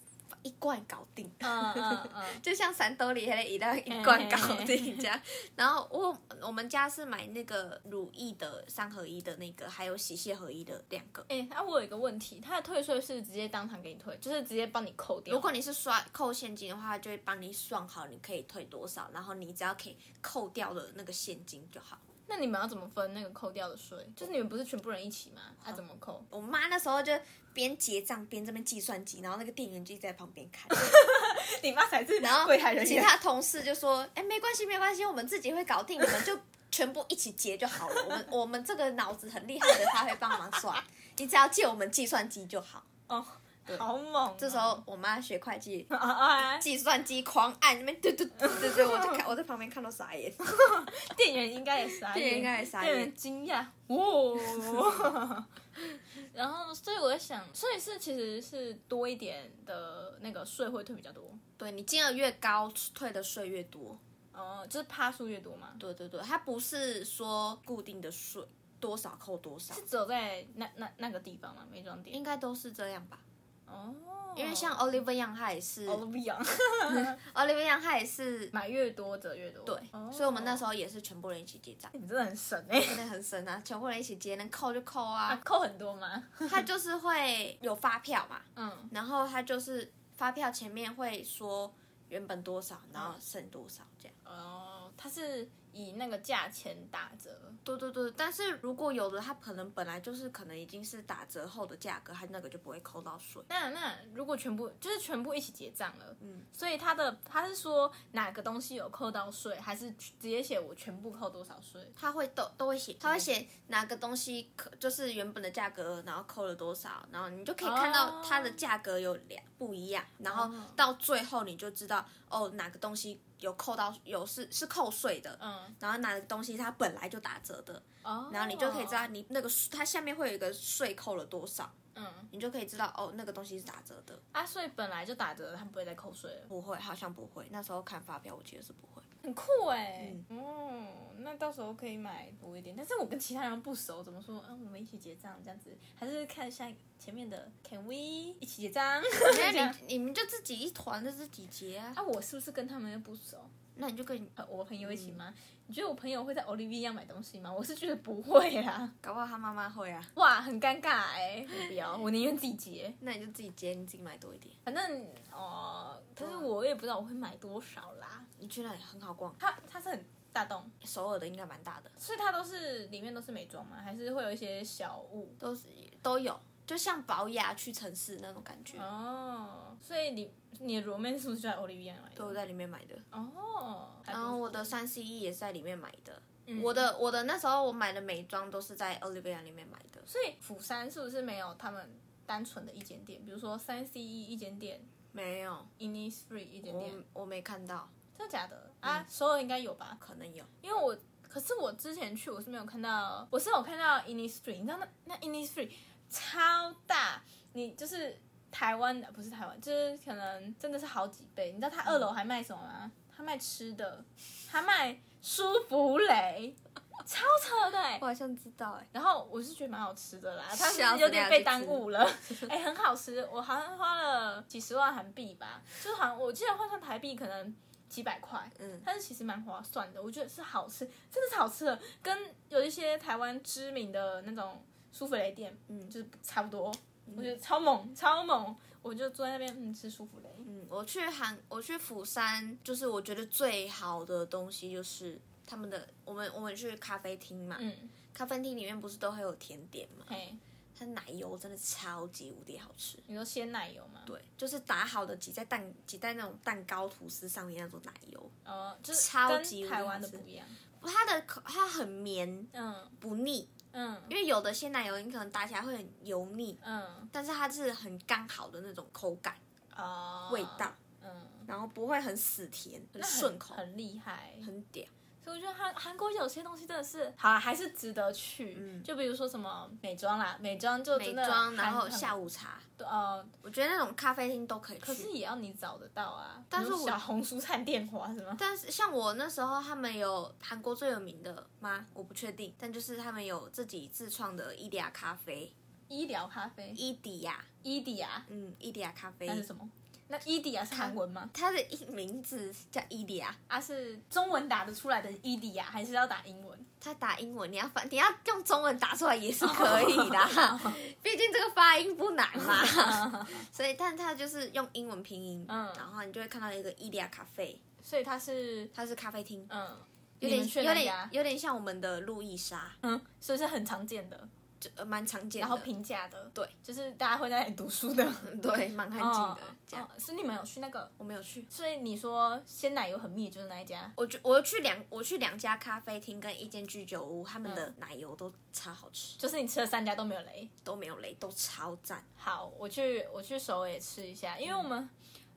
一罐搞定。嗯嗯嗯，就像三兜里那个一袋一罐搞定这样，然后我我们家是买那个乳液的三合一的那个，还有洗卸合一的两个。哎、那、我有一个问题，它的退税是直接当场给你退，就是直接帮你扣掉。如果你是刷扣现金的话，它就会帮你算好你可以退多少，然后你只要可以扣掉的那个现金就好。那你们要怎么分那个扣掉的税？就是你们不是全部人一起吗？他、怎么扣？我妈那时候就边结账边这边计算机，然后那个店员就在旁边看，你妈才是然后柜台人员。其他同事就说：“哎，没关系，没关系，我们自己会搞定，你们就全部一起结就好了。我们我们这个脑子很厉害的，他会帮忙算，你只要借我们计算机就好。哦，好猛哦、这时候我妈学会计，计算机狂按那边，对对对对对，我就看 我在旁边看到傻眼。店员应该也傻眼，店员应该也傻眼。店员惊讶，哇！然后，所以我在想，所以是其实是多一点的那个税会退比较多，对你金额越高，退的税越多。哦，就是趴数越多嘛，对对对，它不是说固定的税多少扣多少，是只有在那那那个地方嘛，美妆店？应该都是这样吧？哦，因为像 Oliver Young 他也是 Olivia Oliver Young 他也是买越多折越多，对，哦所以我们那时候也是全部人一起结账。你真的很神哎、真的很神啊，全部人一起结，能扣就扣啊啊。扣很多吗？他就是会有发票嘛，嗯，然后他就是发票前面会说原本多少，然后剩多少这样。哦，他是以那个价钱打折，对对对，但是如果有的它可能本来就是可能已经是打折后的价格，他那个就不会扣到税。那那如果全部就是全部一起结账了，嗯，所以它的它是说哪个东西有扣到税，还是直接写我全部扣多少税？他会都都会写，他会写哪个东西可就是原本的价格，然后扣了多少，然后你就可以看到它的价格有两不一样，然后到最后你就知道哦哪个东西有扣到有是是扣税的，嗯，然后哪个东西它本来就打折的，哦，然后你就可以知道你那个它下面会有一个税扣了多少，嗯你就可以知道哦那个东西是打折的。啊，所以本来就打折，他不会再扣税了，不会，好像不会。那时候看发票，我记得是不会。很酷哎、嗯，那到时候可以买多一点，但是我跟其他人不熟，怎么说？嗯，我们一起结账这样子，还是看一下前面的 Can we 一起结账？这样那你你们就自己一团就自己结啊，啊，我是不是跟他们又不熟？那你就跟你呃，我朋友一起吗？你觉得我朋友会在 Olivia 买东西吗？我是觉得不会啦。搞不好他妈妈会啊。哇，很尴尬哎、我不要，我宁愿自己结。那你就自己结，你自己买多一点。反正哦、但是我也不知道我会买多少啦。你去那里很好逛，它它是很大栋，首尔的应该蛮大的，所以它都是里面都是美妆吗？还是会有一些小物？都是都有，就像保雅去城市那种感觉，哦，所以你你的 romance 是不是就在 Olivia 买的？都在里面买的。哦，然后我的三 C E 也是在里面买的。嗯我的我的那时候我买的美妆都是在 Olivia 里面买的。所以釜山是不是没有他们单纯的一间店？比如说三 C E 一间店没有，，Innisfree 一间店，我我没看到，真的假的啊？首尔应该有吧？可能有。因为我可是我之前去我是没有看到，我是有看到 Innisfree，你知道那那 Innisfree 超大，你就是台湾的不是台湾，就是可能真的是好几倍。你知道他二楼还卖什么吗？他卖吃的，他卖舒芙蕾，超扯的哎、我好像知道哎、然后我是觉得蛮好吃的啦，它是笑死有点被耽误了。哎、很好吃，我好像花了几十万韩币吧，就是好像我记得换算台币可能几百块，嗯但是其实蛮划算的，我觉得是好吃，真的是好吃的，跟有一些台湾知名的那种舒芙蕾店，嗯就是差不多。我觉得超猛，超猛！我就坐在那边嗯吃舒芙蕾。嗯，我去韩，我去釜山，就是我觉得最好的东西就是他们的，我们我们去咖啡厅嘛，嗯，咖啡厅里面不是都会有甜点嘛，嘿，它奶油真的超级无敌好吃。你说鲜奶油吗？对，就是打好的挤在蛋挤在那种蛋糕吐司上面那种奶油，哦，就是超级跟台湾的不一样。它的口它很绵嗯不腻，嗯。因为有的鲜奶油你可能打起来会很油腻，嗯，但是它是很刚好的那种口感哦，味道，嗯，然后不会很死甜，很顺口，很厉害。很屌。所以我觉得韩韩国有些东西真的是好啦，还是值得去。嗯就比如说什么美妆啦，美妆就美真的妆，然后下午茶，呃，我觉得那种咖啡厅都可以去。可是也要你找得到啊。但是我比如小红书看电话是吗？但是像我那时候，他们有韩国最有名的吗？我不确定，但就是他们有自己自创的伊迪亚咖啡，医疗咖啡，伊迪亚，伊迪亚，嗯，伊迪亚咖啡那，是什么？那伊迪亚是韩文吗？它的英名字叫伊迪亚，啊，是中文打得出来的伊迪亚，还是要打英文？它打英文，你要翻，你要用中文打出来也是可以的，毕竟这个发音不难嘛。所以，但它就是用英文拼音，嗯。然后你就会看到一个伊迪亚咖啡，所以它是它是咖啡厅，嗯，有点有点？有点像我们的路易莎，嗯，所以是很常见的，蛮常见的，然后平价的，对，就是大家会在那里读书的，对，蛮安静的哦这样。哦是你们有去那个？我没有去，所以你说鲜奶油很密，就是那一家。我去我去两我去两家咖啡厅跟一间居酒屋，他们的奶油都超好吃，就是你吃了三家都没有雷。都没有雷，都超赞。好，我去我去首尔也吃一下，因为我们、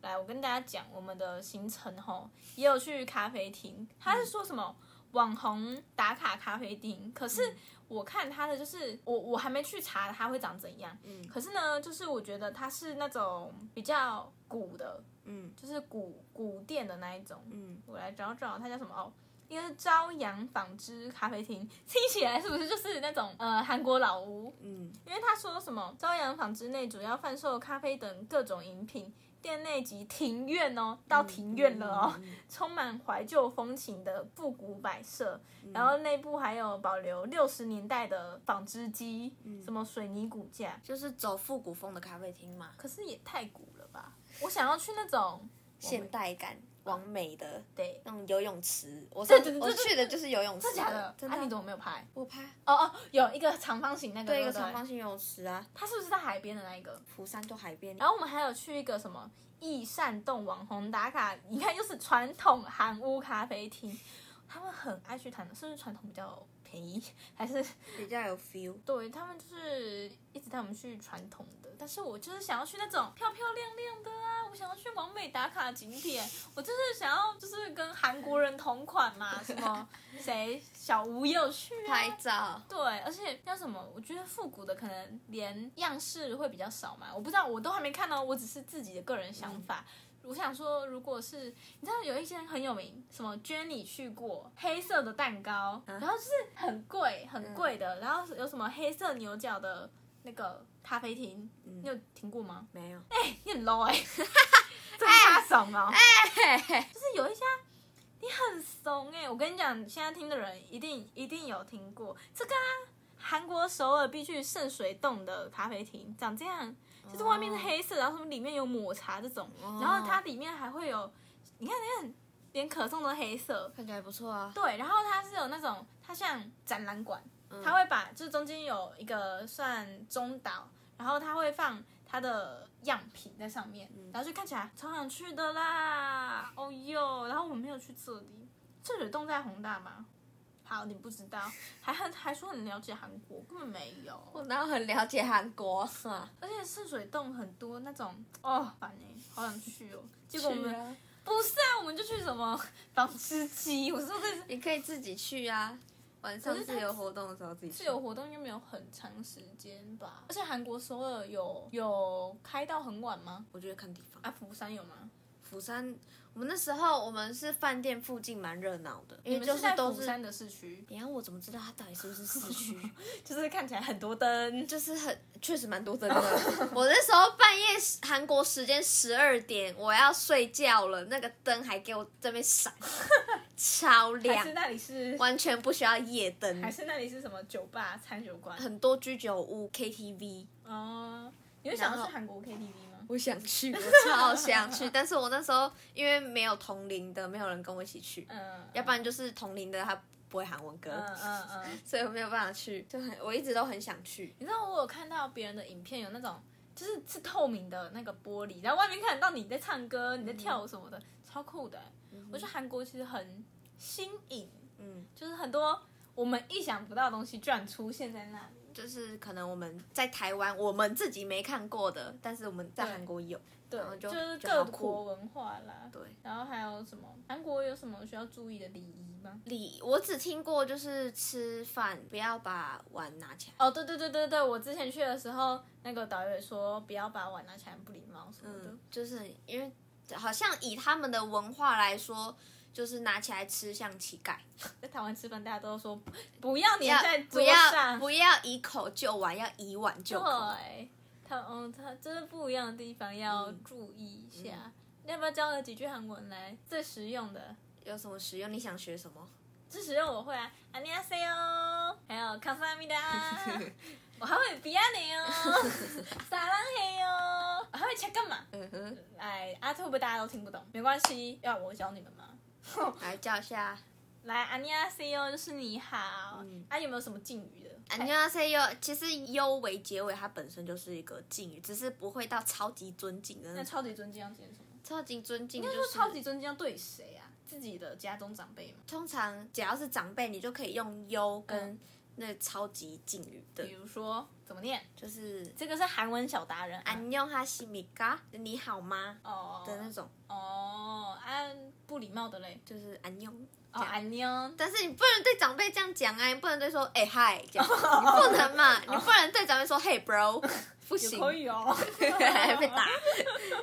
来，我跟大家讲我们的行程吼，也有去咖啡厅，他是说什么网红打卡咖啡厅，可是我看他的就是我我还没去查它会长怎样，嗯可是呢，就是我觉得它是那种比较古的，嗯就是古古店的那一种，嗯，我来找找它叫什么哦。应该是朝阳纺织咖啡厅，听起来是不是就是那种呃韩国老屋？嗯因为他说什么朝阳纺织内主要贩售咖啡等各种饮品，店内及庭院哦，到庭院了哦，嗯 充满怀旧风情的复古摆设，嗯。然后内部还有保留六十年代的纺织机，嗯。什么水泥骨架，就是走复古风的咖啡厅嘛，可是也太古了吧！我想要去那种现代感、完美的对，那种游泳池。我上我对对对对去的就是游泳池，真的假的？真的啊，你怎么没有拍？我拍哦哦，有一个长方形那个，对一个不长方形游泳池啊，它是不是在海边的那一个？釜山就海边。然后我们还有去一个什么益善洞网红打卡，你看又是传统韩屋咖啡厅，他们很爱去谈的，是不是传统比较便宜，还是比较有 feel。对他们就是一直带我们去传统的，但是我就是想要去那种漂漂亮亮的啊，我想要去完美打卡景点，我就是想要就是跟韩国人同款嘛，什么 谁小吴也有去啊，拍照，对，而且叫什么？我觉得复古的可能连样式会比较少嘛，我不知道，我都还没看到，我只是自己的个人想法。我想说，如果是你知道有一间很有名，什么 Jenny 去过黑色的蛋糕，然后就是很贵很贵的，然后有什么黑色牛角的那个咖啡厅，你有听过吗？没有。哎你很 low 哎、这么怕怂哦、就是有一家你很怂哎、我跟你讲，现在听的人一定一定有听过这个啊，韩国首尔必去圣水洞的咖啡厅，长这样，就是外面是黑色，然后什么里面有抹茶这种，哦。然后它里面还会有，你看你看，连可颂都黑色，看起来不错啊。对，然后它是有那种，它像展览馆，嗯。它会把就是中间有一个算中岛，然后它会放它的样品在上面，嗯。然后就看起来超想去的啦，哦哟，然后我没有去这里，这水洞在宏大吗？好，你不知道，还很还说很了解韩国，根本没有。我哪有很了解韩国啊？而且圣水洞很多那种哦，烦哎、好想去哦。结果我们、啊，不是啊，我们就去什么 纺织机，我说这是你可以自己去啊。晚上自由活动的时候自己去。自由活动应该没有很长时间吧？而且韩国首尔有有开到很晚吗？我觉得看地方。啊，釜山有吗？釜山，我们那时候我们是饭店附近蛮热闹的，因为就是在都是。釜山的市区，你看我怎么知道它到底是不是市区？就是看起来很多灯。就是很确实蛮多灯的。我那时候半夜韩国时间十二点，我要睡觉了，那个灯还给我这边闪，超还亮是，那里是，完全不需要夜灯还。是那里是什么酒吧、餐酒馆？很多居酒屋、KTV，哦，你会想然后要去韩国 KTV 吗？我想去，我超想去，但是我那时候因为没有同龄的，没有人跟我一起去，嗯，要不然就是同龄的他不会韩文歌，嗯嗯嗯，所以我没有办法去，就很我一直都很想去。你知道我有看到别人的影片，有那种就是是透明的那个玻璃，然后外面看得到你在唱歌、你在跳舞什么的，超酷的欸。我觉得韩国其实很新颖，嗯，就是很多我们意想不到的东西居然出现在那里。就是可能我们在台湾我们自己没看过的，但是我们在韩国有。对然后，就就是各国文化啦。对，然后还有什么？韩国有什么需要注意的礼仪吗？礼我只听过就是吃饭不要把碗拿起来。哦，对对对对对，我之前去的时候，那个导游也说不要把碗拿起来，不礼貌什么的。嗯，就是因为好像以他们的文化来说，就是拿起来吃像乞丐，在台湾吃饭，大家都说不要不要粘在桌不要上。不要以口就碗，要以碗就口。对，他嗯，他这是不一样的地方，要嗯注意一下。你要不要教了几句韩文来？最实用的，有什么实用？你想学什么？最实用我会啊，안녕하세요，还有감사합니다，我还会비안해요，사랑해요，我还会切干嘛？嗯哼，哎，啊，会不会大家都听不懂？没关系，要我教你们吗？ 来叫一下，来阿尼亚 CEO 就是你好。嗯，啊，有没有什么敬语的？阿尼亚 CEO 其实 U 为结尾，它本身就是一个敬语，只是不会到超级尊敬的那。超级尊敬要讲什么？超级尊敬、就是，应该说超级尊敬要对谁啊？自己的家中长辈嘛。通常只要是长辈，你就可以用优跟、那超级敬语的比，如说怎么念？就是这个是韩文小达人。 안녕하십니까？你好吗？哦的那种，哦，按不礼貌的嘞。就是안녕。哦，安妞。但是你不能对长辈这样讲啊，你不能对说哎嗨、这样，你不能嘛，你不能对长辈说嘿 bro，不也行，可以哦。被打。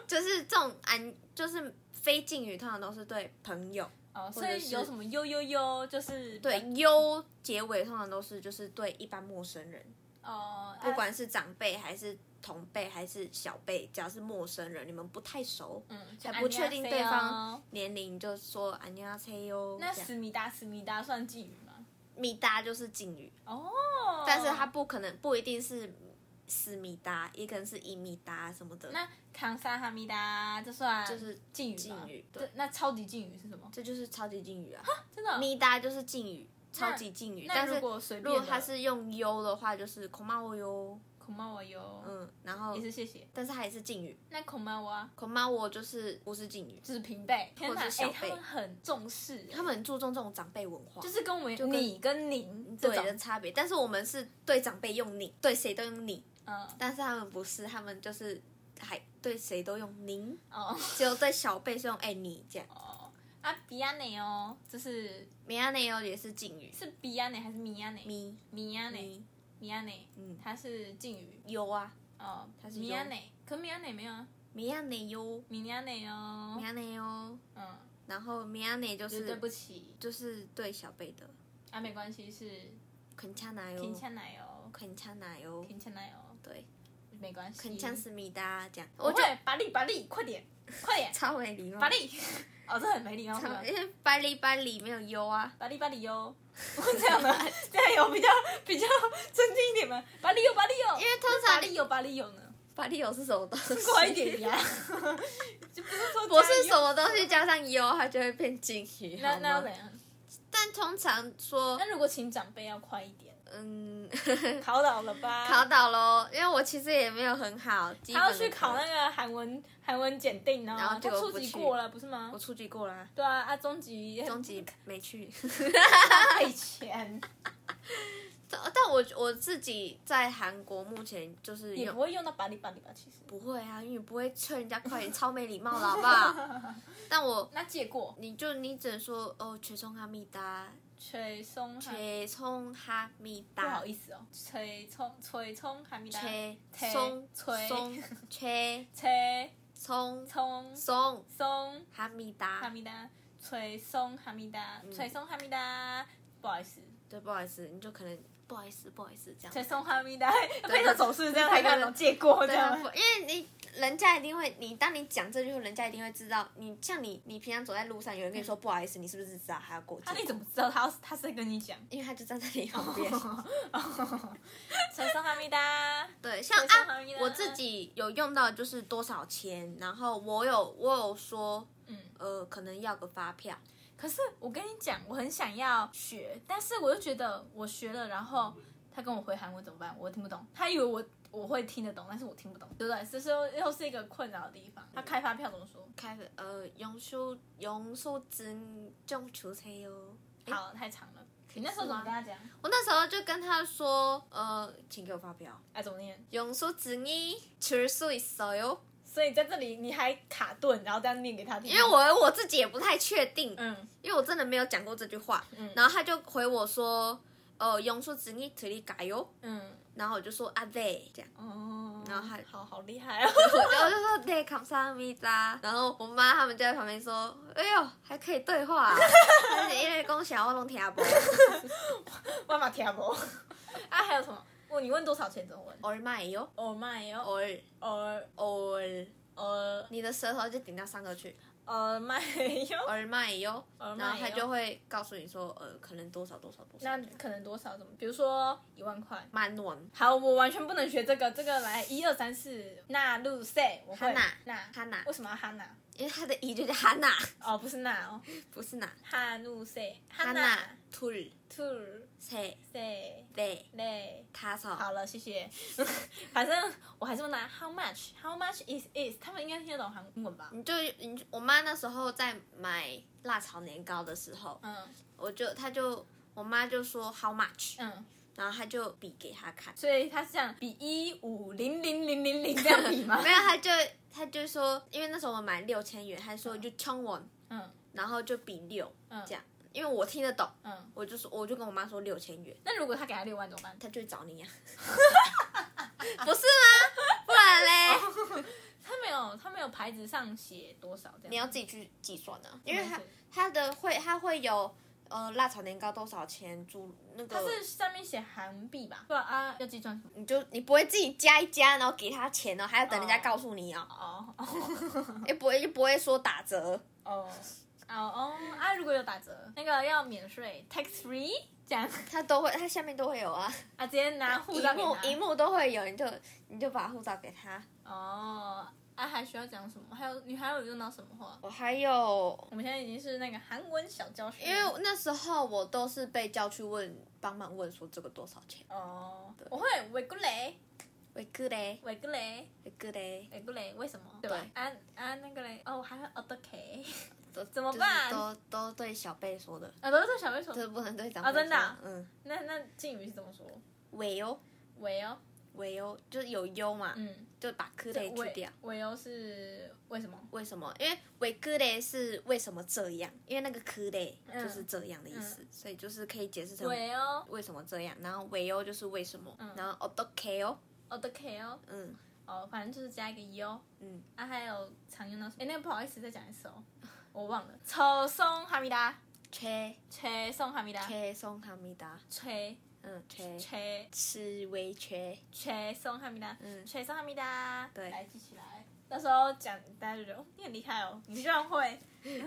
就是这种安，就是非敬语，通常都是对朋友， 哦，所或者是以有什么悠悠悠，就是对优结尾通常都是就是对一般陌生人，哦，不管是长辈还是同辈还是小辈，只要是陌生人，你们不太熟，嗯，还不确定对安妞方年龄，就说안녕하세요。那这样思密达思密达算敬语吗？米达就是敬语，哦，但是它不可能不一定是 思密达，也可能是伊米达什么的。那康萨哈密达这算就是敬语吗敬语对。那超级敬语是什么？这就是超级敬语啊，真的？密达就是敬语，超级敬语。但是如果随如果便的，它是用优的话，就是孔骂我哟，孔骂我哟，嗯，然后也是谢谢。但是它也是敬语，那孔骂我啊？恐骂我就是不是敬语，就是平辈，或者是小辈。他们很重视，他们很注重这种长辈文化，就是跟我们跟你跟您对的差别。但是我们是对长辈用你，对谁都用你，嗯。但是他们不是，他们就是还对谁都用您，哦。只有对小辈是用哎你这样。哦。啊，比亚内哦，这是米亚内欧也是敬语，是比亚内还是米亚内？咪米亚内，米。亚内，嗯。它是敬语。优啊，哦，它是米亚内，可米亚内没有啊，米亚内优，米亚内哦。米，亚内欧，嗯，然后米亚内就就是对不起。就是对小辈的，啊，没关系，是肯恰奶油，肯恰奶油，肯恰奶油，肯恰奶油，对，没关系，很像思密达这样，我会巴力巴力，快点快点，超没礼貌，巴力，哦，这很没礼貌，巴黎巴黎没有优啊，巴力巴力哟，这样的，这样有比较比较尊敬一点吗？巴力有巴力有，因为通常巴力有巴力有呢，巴黎有是什么东西？快一点呀，就不是说不是什么东西加上优，它就会变敬语，那那要怎样？但通常说，那如果请长辈要快一点，嗯，考倒了吧？考倒喽，因为我其实也没有很好，他要去考那个韩文韩文检定呢，然后就初级过了，不是吗我？初级过了啊，对啊，啊中级中级没去。太钱，但我我自己在韩国目前就是也不会用到巴里巴里吧？其实不会啊，因为不会催人家快点，超没礼貌了，好不好？但我那借过你就你只能说哦，全送哈密达，吹松哈，吹冲哈密不好达，意思哦，吹冲吹冲哈密达，吹吹松吹松吹。吹冲冲松 松哈密哈。密达，吹松哈密达，嗯。吹松哈密达，不好意思，对，不好意思，你就可能不好意思，不好意思这样。才送哈密达，配合手势这样才看懂借过这样。因为你人家一定会，你当你讲这句话，人家一定会知道。你像你，你平常走在路上，有人跟你说不好意思，你是不是知道他要过那、你怎么知道他要他是在跟你讲？因为他就站在你旁边。陈松哈密达，对，像啊我自己有用到就是多少钱，然后我有我有说，嗯。呃，可能要个发票。可是我跟你讲，我很想要学，但是我又觉得我学了，然后他跟我回韩文怎么办？我听不懂。他以为我我会听得懂，但是我听不懂，对不对？这时候又是一个困扰的地方。他开发票怎么说？开始呃，用数用数真种出车哟。诶好，太长了。你那时候怎么跟他讲？我那时候就跟他说，呃，请给我发票。哎，怎么念？用数真이줄수있어요。 所以在这里你还卡顿然后这样念给他听。因为我我自己也不太确定嗯。因为我真的没有讲过这句话嗯。然后他就回我说哦用出子你推理改哟嗯。然后我就说啊对这样。哦然后还好好厉害哦。然后就说对康萨米扎然后我妈他们就在旁边说哎呦还可以对话 因为恭喜啊我都听不我 妈妈听不啊还有什么？我你问多少钱怎么问？耳麦哟，耳麦哟，耳耳耳耳，你的舌头就顶到上颚去。耳麦哟，耳麦哟，然后他就会告诉你说，呃，可能多少多少多少。那可能多少怎么？比如说一万块。Man one。好，我完全不能学这个，这个来一二三四，纳鲁塞，我会。哈马。纳哈马。为什么要哈马？因为他的姨就是哈娜。哦不是娜哦。不是娜。哈露 c 哈娜。兔儿兔儿 ccccc 好了谢谢。反正我还是问他 how much? How much is is 他们应该听得懂韩文吧？你就你我妈那时候在买辣炒年糕的时候嗯。我就她就我妈就说 how much 嗯。然后他就比给他看，所以他是这样比一五零零零零零这样比吗？没有，他就他就说，因为那时候我们买六千元，他说就冲我，嗯。然后就比六嗯这样，因为我听得懂，嗯，我就说我就跟我妈说六千元，那如果他给他六万怎么办？他就会找你呀、不是吗？不然嘞，他没有，他没有牌子上写多少这样。你要自己去计算啊，因为他他的会他会有呃辣炒年糕多少钱，猪那个它是上面写韩币吧？对啊啊，要计算什么？你就你不会自己加一加，然后给他钱哦，还要等人家哦告诉你哦，哦 也不会又不会说打折，哦哦哦啊！如果有打折，那个要免税，tax free 这样他都会，他下面都会有啊，啊，直接拿护照给他。幕一幕都会有，你就你就把护照给他。哦啊，还需要讲什么？还有你还有用到什么话？我还有，我们现在已经是那个韩文小教学，因为那时候我都是被叫去问，帮忙问说这个多少钱，哦，我会维古雷，维克嘞，维古雷，维克嘞，维古雷，为什么？对吧？啊啊，那个嘞，哦，还会 o d K，都 怎么办都都对小贝说的，啊，都是对小贝说。这不能对长啊辈真的啊嗯，那那敬语是怎么说？喂哦，喂哦，维欧就是有优嘛，嗯，就把科的去掉。维欧是为什么？为什么？因为维克嘞是为什么这样？因为那个科嘞嗯就是这样的意思，所以就是可以解释成维哦为什么这样。然后维欧就是为什么，然后 o d k 哦，o d K 哦，嗯哦，反正就是加一个 U，嗯，啊，还有常用到，哎，那个不好意思，再讲一次哦，我忘了。抽松哈密达，吹吹松哈密达，吹松哈密达，切嗯切。切吃微切，切松哈密达，嗯。切松哈密达，对。来记起来。那时候讲，大家就觉得哦，你很厉害哦，你居然会。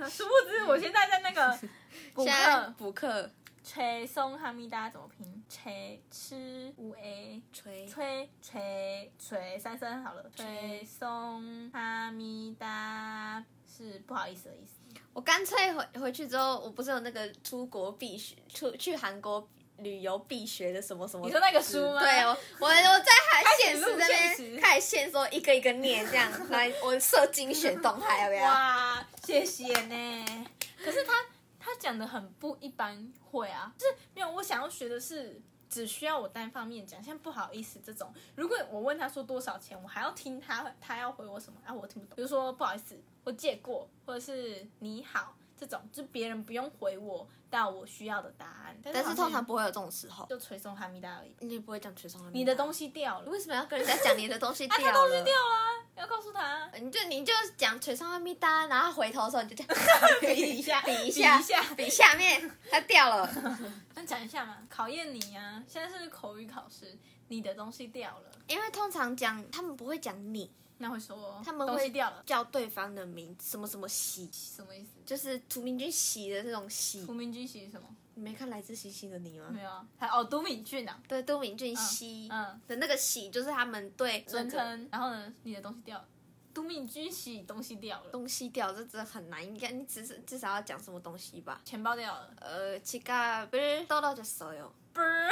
殊不知，我现在在那个 补课，补课。吹松哈密达怎么拼？吹吃五 a 吹。吹吹吹三声好了，吹。松哈密达。是不好意思的意思。我干脆回回去之后，我不是有那个出国必须，出去韩国旅游必学的什么什么？你说那个书吗对，我我我在还现实录这现实边开始现说一个一个念这样，来我设精选动态要不要？哇，谢谢呢。可是他他讲的很不一般，会啊，就是没有我想要学的是。只需要我单方面讲，像不好意思这种，如果我问他说多少钱，我还要听他他要回我什么，啊，我听不懂。比如说不好意思，我借过，或者是你好这种，就别人不用回我到我需要的答案。但但是通常不会有这种时候，就吹送哈密达而已。你不会讲吹上你的东西掉了，为什么要跟人家讲你的东西掉了？他东西掉了啊，要告诉他。你就你就讲吹送哈密达，然后回头的时候你就这样 比一下，比一下，比一下比下面它掉了。那讲一下嘛，考验你呀、现在是口语考试，你的东西掉了，因为通常讲他们不会讲你，那会说他们会东西掉了，叫对方的名，什么什么喜，什么意思？就是涂明君喜的那种喜涂。明君喜是什么？你没看《来自星星的你》吗？没有啊，还哦，都敏俊啊，对，都敏俊喜嗯，的那个喜，就是他们对那个尊称，然后呢，你的东西掉了，都敏君喜东西掉了，东西掉，这真的很难。应该你至少至少要讲什么东西吧？钱包掉了，呃，치카을떨어졌어요。不是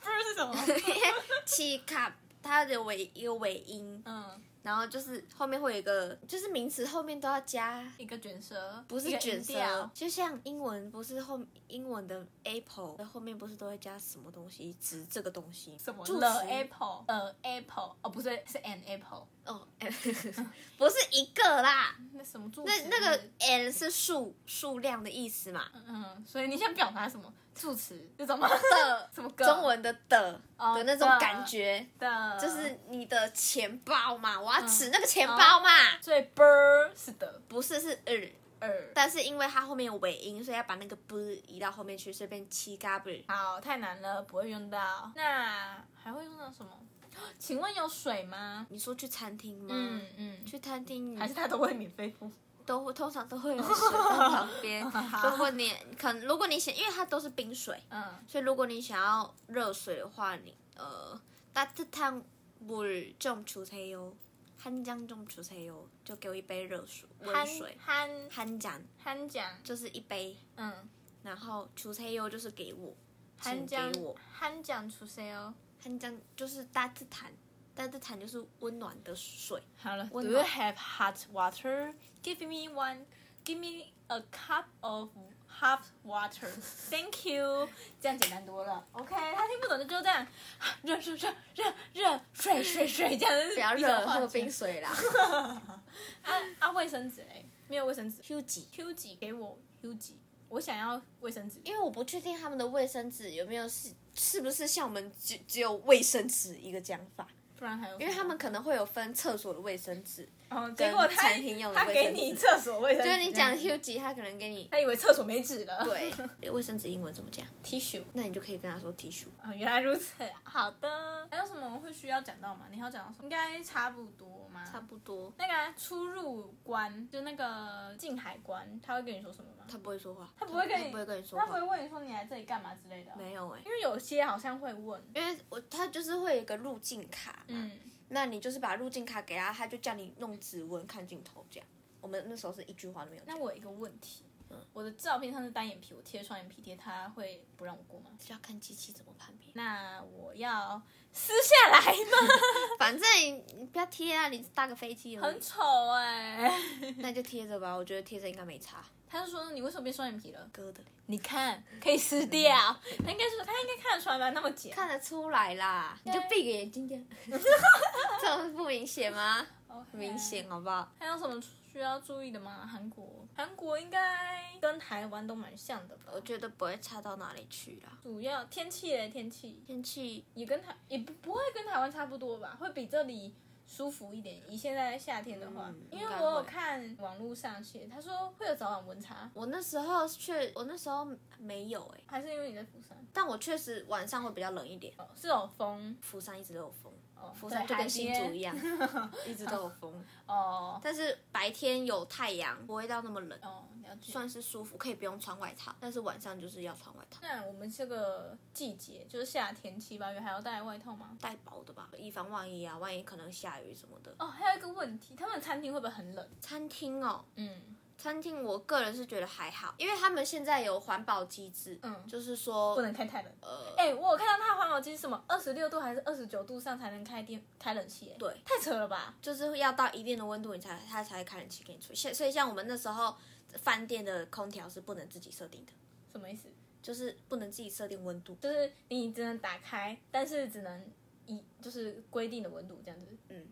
不是是什么？치카它的尾一个尾音，嗯， 然后就是后面会有一个，就是名词后面都要加，一个卷舌，不是卷舌，，就像英文不是后英文的 apple 后面不是都会加什么东西，指这个东西，什么？the apple，呃 apple，哦不是是 an apple，哦，不是一个啦，那什么助那？那个 an 是数数量的意思嘛？嗯，所以你想表达什么助词？这种吗？的 什么歌中文的的哦的那种感觉，的，就是你的钱包嘛，我要指嗯那个钱包嘛，所以 bird 是的，不是是呃。二。但是因为它后面有尾音，所以要把那个 b 移到后面去，所以变七嘎 b。好，太难了，不会用到。那还会用到什么？请问有水吗？你说去餐厅吗？嗯嗯，去餐厅还是他都会免费付？都会通常都会有水在旁边。如果你可能，如果你想，因为它都是冰水，嗯，所以如果你想要热水的话，你呃따뜻한물좀주세요。한잔좀주세요。就给我一杯热水，温憨水。憨한잔憨讲，就是一杯，嗯，然后주세요就是给我，请憨讲给我。憨讲出谁哦？ 한잔就是따뜻한， 但这痰就是温暖的水。好了，Do you have hot water? Give me one. Give me a cup of hot water. Thank you. 这样简单多了。OK，他听不懂的就这样，热热热热热，水水水这样子。不要热，喝冰水啦。啊啊，卫生纸嘞，没有卫生纸。Q 几？Q 几？给我 Q 几？我想要卫生纸，因为我不确定他们的卫生纸有没有是是不是像我们只只有卫生纸一个讲法。不然还有，因为他们可能会有分厕所的卫生纸，哦，结果他餐厅用的他给你厕所卫生纸，就是你讲 Q 几，他可能给你他以为厕所没纸了。对卫生纸英文怎么讲？，tissue。那你就可以跟他说 tissue。哦，原来如此。好的，还有什么会需要讲到吗？你还要讲到什么？应该差不多吗？差不多，那个啊、出入关，就那个进海关，他会跟你说什么吗？他不会说话，他不会跟你他不会跟你说他不会话，问你说你来这里干嘛之类的。没有哎、因为有些好像会问。因为我他就是会有一个入境卡嘛，嗯，那你就是把入境卡给他，他就叫你用指纹看镜头这样。我们那时候是一句话都没有，那我有一个问题，嗯我的照片上是单眼皮，我贴双眼皮贴，他会不让我过吗？是要看机器怎么判别。那我要撕下来吗？反正你你不要贴啊，你搭个飞机而已很丑哎、那就贴着吧，我觉得贴着应该没差。他就说你为什么变双眼皮了？割的你看可以撕掉。他应该说他应该看得出来吧？那么紧。看得出来啦，你就闭个眼睛 这样，这样不明显吗？OK 明显好不好？还有什么需要注意的吗？韩国，韩国应该跟台湾都蛮像的吧？我觉得不会差到哪里去啦。主要天气嘞，天气天气也跟台也不不会跟台湾差不多吧？会比这里舒服一点。以现在夏天的话，嗯因为我有看网络上写，他说会有早晚温差，我那时候却我那时候没有哎、还是因为你在釜山？但我确实晚上会比较冷一点。哦，是有风釜山一直都有风，哦，釜山就跟新竹一样样，一直都有风。哦但是白天有太阳，不会到那么冷，哦，了解。算是舒服，可以不用穿外套。但是晚上就是要穿外套，那我们这个季节就是夏天七八月还要带外套吗？带薄的吧，以防万一啊，万一可能下雨什么的。哦，还有一个问题，他们餐厅会不会很冷？餐厅哦，嗯餐厅我个人是觉得还好，因为他们现在有环保机制，嗯，就是说不能开太冷。呃，哎、我有看到它环保机制什么二十六度还是二十九度上才能开电开冷气、哎，对，太扯了吧？就是要到一定的温度，你才它才会开冷气给你吹。现所以像我们那时候饭店的空调是不能自己设定的，什么意思？就是不能自己设定温度。就是你只能打开，但是只能一就是规定的温度这样子。嗯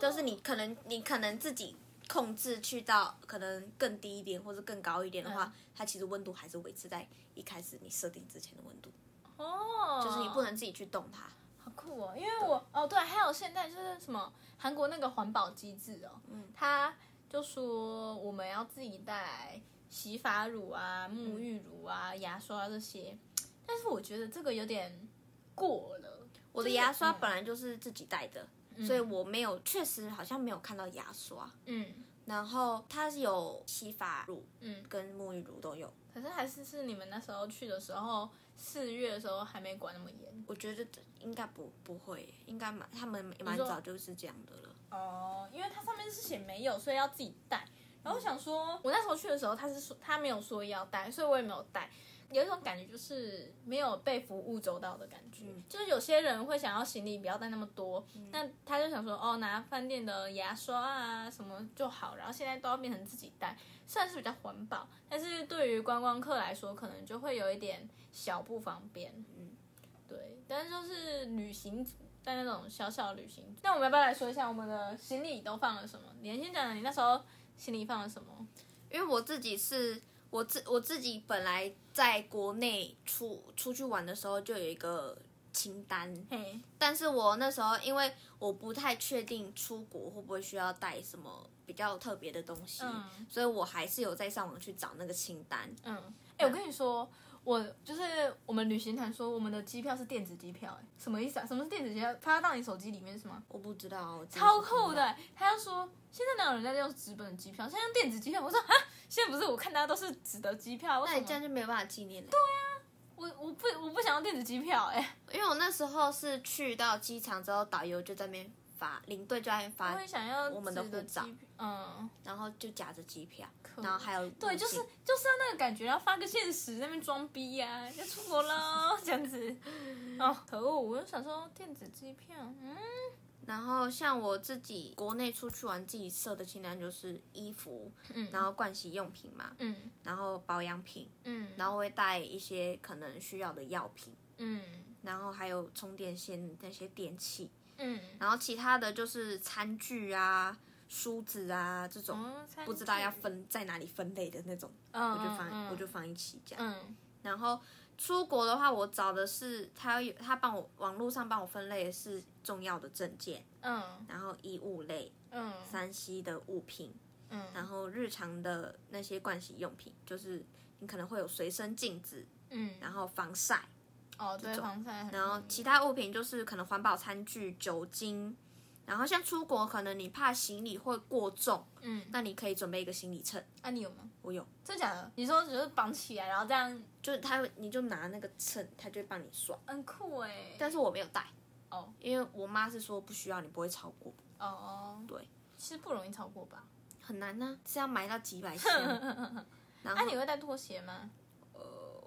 就是你可能你可能自己控制去到可能更低一点或者更高一点的话，它其实温度还是维持在一开始你设定之前的温度，哦，就是你不能自己去动它。好酷哦！因为我哦对，还有现在就是什么韩国那个环保机制哦，嗯，他就说我们要自己带洗发乳啊、沐浴乳啊、牙刷这些，但是我觉得这个有点过了。我的牙刷嗯本来就是自己带的，所以我没有，确实好像没有看到牙刷。嗯然后它是有洗发乳嗯，跟沐浴乳都有，可是还是是你们那时候去的时候，四月的时候还没管那么严我觉得应该不不会，应该蛮他们蛮早就是这样的了。哦，因为它上面是写没有，所以要自己带。然后我想说，我那时候去的时候，他是说他没有说要带，所以我也没有带。有一种感觉就是没有被服务周到的感觉，就是有些人会想要行李不要带那么多，那他就想说哦拿饭店的牙刷啊什么就好，然后现在都要变成自己带，算是比较环保，但是对于观光客来说可能就会有一点小不方便，嗯，对，但是就是旅行组在那种小小旅行，那我们要不要来说一下我们的行李都放了什么？你先讲讲你那时候行李放了什么？因为我自己是我自我自己本来在国内出出去玩的时候就有一个清单，嘿，但是我那时候因为我不太确定出国会不会需要带什么比较特别的东西，嗯所以我还是有在上网去找那个清单。嗯，哎、我跟你说，我就是我们旅行团说我们的机票是电子机票、哎，什么意思啊？什么是电子机票？发到你手机里面是吗？我不知道，超酷的、。他就说现在哪有人在用纸本的机票，现在用电子机票。我说啊，现在不是我看大家都是纸的机票，为那你这？样就没有办法纪念了。我我不我不想要电子机票、哎，因为我那时候是去到机场之后，导游就在那边发，领队就在发会，想要我们的护照，嗯，然后就夹着机票，然后还有对，就是就是要那个感觉，要发个现实，那边装逼呀、要出国喽，这样子。哦，可恶！我就想说电子机票，嗯，然后像我自己国内出去玩，自己设的清单就是衣服，嗯。然后盥洗用品嘛，嗯。然后保养品，嗯，然后会带一些可能需要的药品，嗯。然后还有充电线那些电器，嗯，然后其他的就是餐具啊、梳子啊这种，哦，不知道要，分在哪里分类的那种，嗯，我就放、嗯。我就放一起这样。嗯。然后出国的话，我找的是他有他帮我网络上帮我分类的是重要的证件，嗯。然后衣物类、嗯。三 C 的物品，嗯。然后日常的那些盥洗用品，就是你可能会有随身镜子，嗯，然后防晒，哦，对，防晒然后其他物品就是可能环保餐具、酒精。然后像出国，可能你怕行李会过重，嗯，那你可以准备一个行李秤。啊，你有吗？我有，真假的？你说只是绑起来，然后这样，就是他会，你就拿那个秤，他就会帮你算。很酷哎。但是我没有带，哦因为我妈是说不需要，你不会超过，哦，对，其实不容易超过吧？很难呢、是要买到几百箱。那你会带拖鞋吗？呃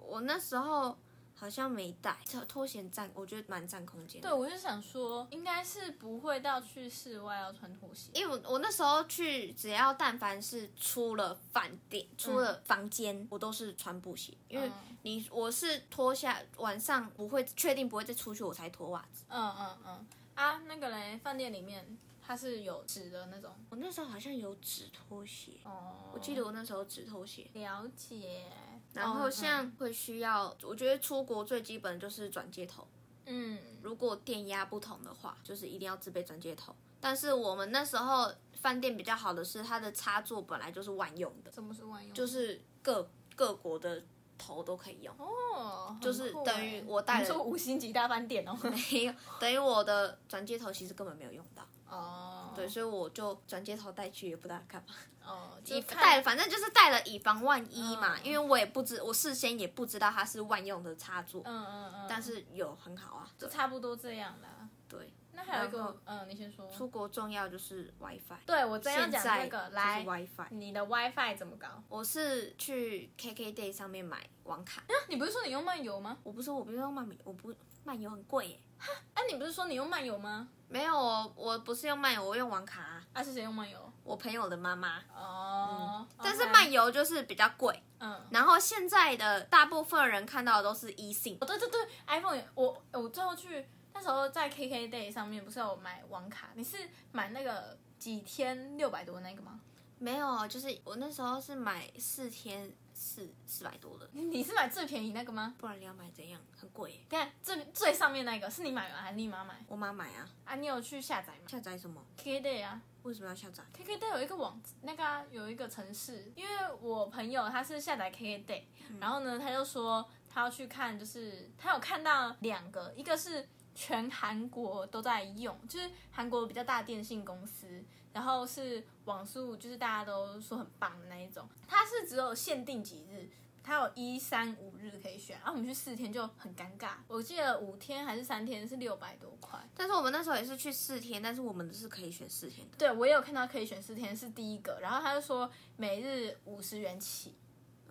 我那时候好像没带，这拖鞋占，我觉得蛮占空间的。对，我就想说，应该是不会到去室外要穿拖鞋。因为我我那时候去，只要但凡是出了饭店、出了房间，我都是穿布鞋，因为嗯你我是脱下晚上不会确定不会再出去，我才脱袜子。嗯嗯嗯啊，那个嘞，饭店里面它是有纸的那种。我那时候好像有纸拖鞋，哦，我记得我那时候有纸拖鞋。了解。然后哦像会需要，我觉得出国最基本就是转接头。嗯如果电压不同的话，就是一定要自备转接头。但是我们那时候饭店比较好的是，它的插座本来就是万用的，什么是万用？就是各各国的头都可以用。哦，就是等于欸我带了你说五星级大饭店哦。没有，等于我的转接头其实根本没有用到。哦，对，所以我就转接头带去也不知道干嘛，哦，以带反正就是带了以防万一嘛，嗯因为我也不知我事先也不知道它是万用的插座，嗯嗯嗯，但是有很好啊。就差不多这样啦。对，那还有一个，嗯，你先说。出国重要就是 WiFi。对我真要讲现在这个，来，WiFi。你的 WiFi 怎么搞？我是去 KKday 上面买网卡，你不是说你用漫游吗？我不是我不用漫游，我不漫游很贵耶。啊，你不是说你用漫游吗？没有，我我不是用漫游，我用网卡啊、啊，是谁用漫游？我朋友的妈妈。哦，但是漫游就是比较贵，嗯，然后现在的大部分人看到的都是 eSIM，哦，对对对，iPhone 我我最后去那时候在 KKday 上面不是有买网卡？你是买那个几天六百多那个吗？没有，就是我那时候是买四天四四百多的，你你是买最便宜那个吗？不然你要买怎样？很贵耶。等下最最上面那个是你买吗？还是你妈买？我妈买啊，啊，你有去下载吗下载什么？？KKday 啊为什么要下载？，KKday 有一个网那个、啊、有一个城市，因为我朋友他是下载 KKday，、然后呢他就说他要去看，就是他有看到两个，一个是全韩国都在用，就是韩国比较大的电信公司，然后是网速就是大家都说很棒的那一种。它是只有限定几日，它有一三五日可以选，然后我们去四天就很尴尬。我记得五天还是三天是六百多块。但是我们那时候也是去四天，但是我们是可以选四天的。对，我也有看到可以选四天是第一个，然后他就说每日五十元起，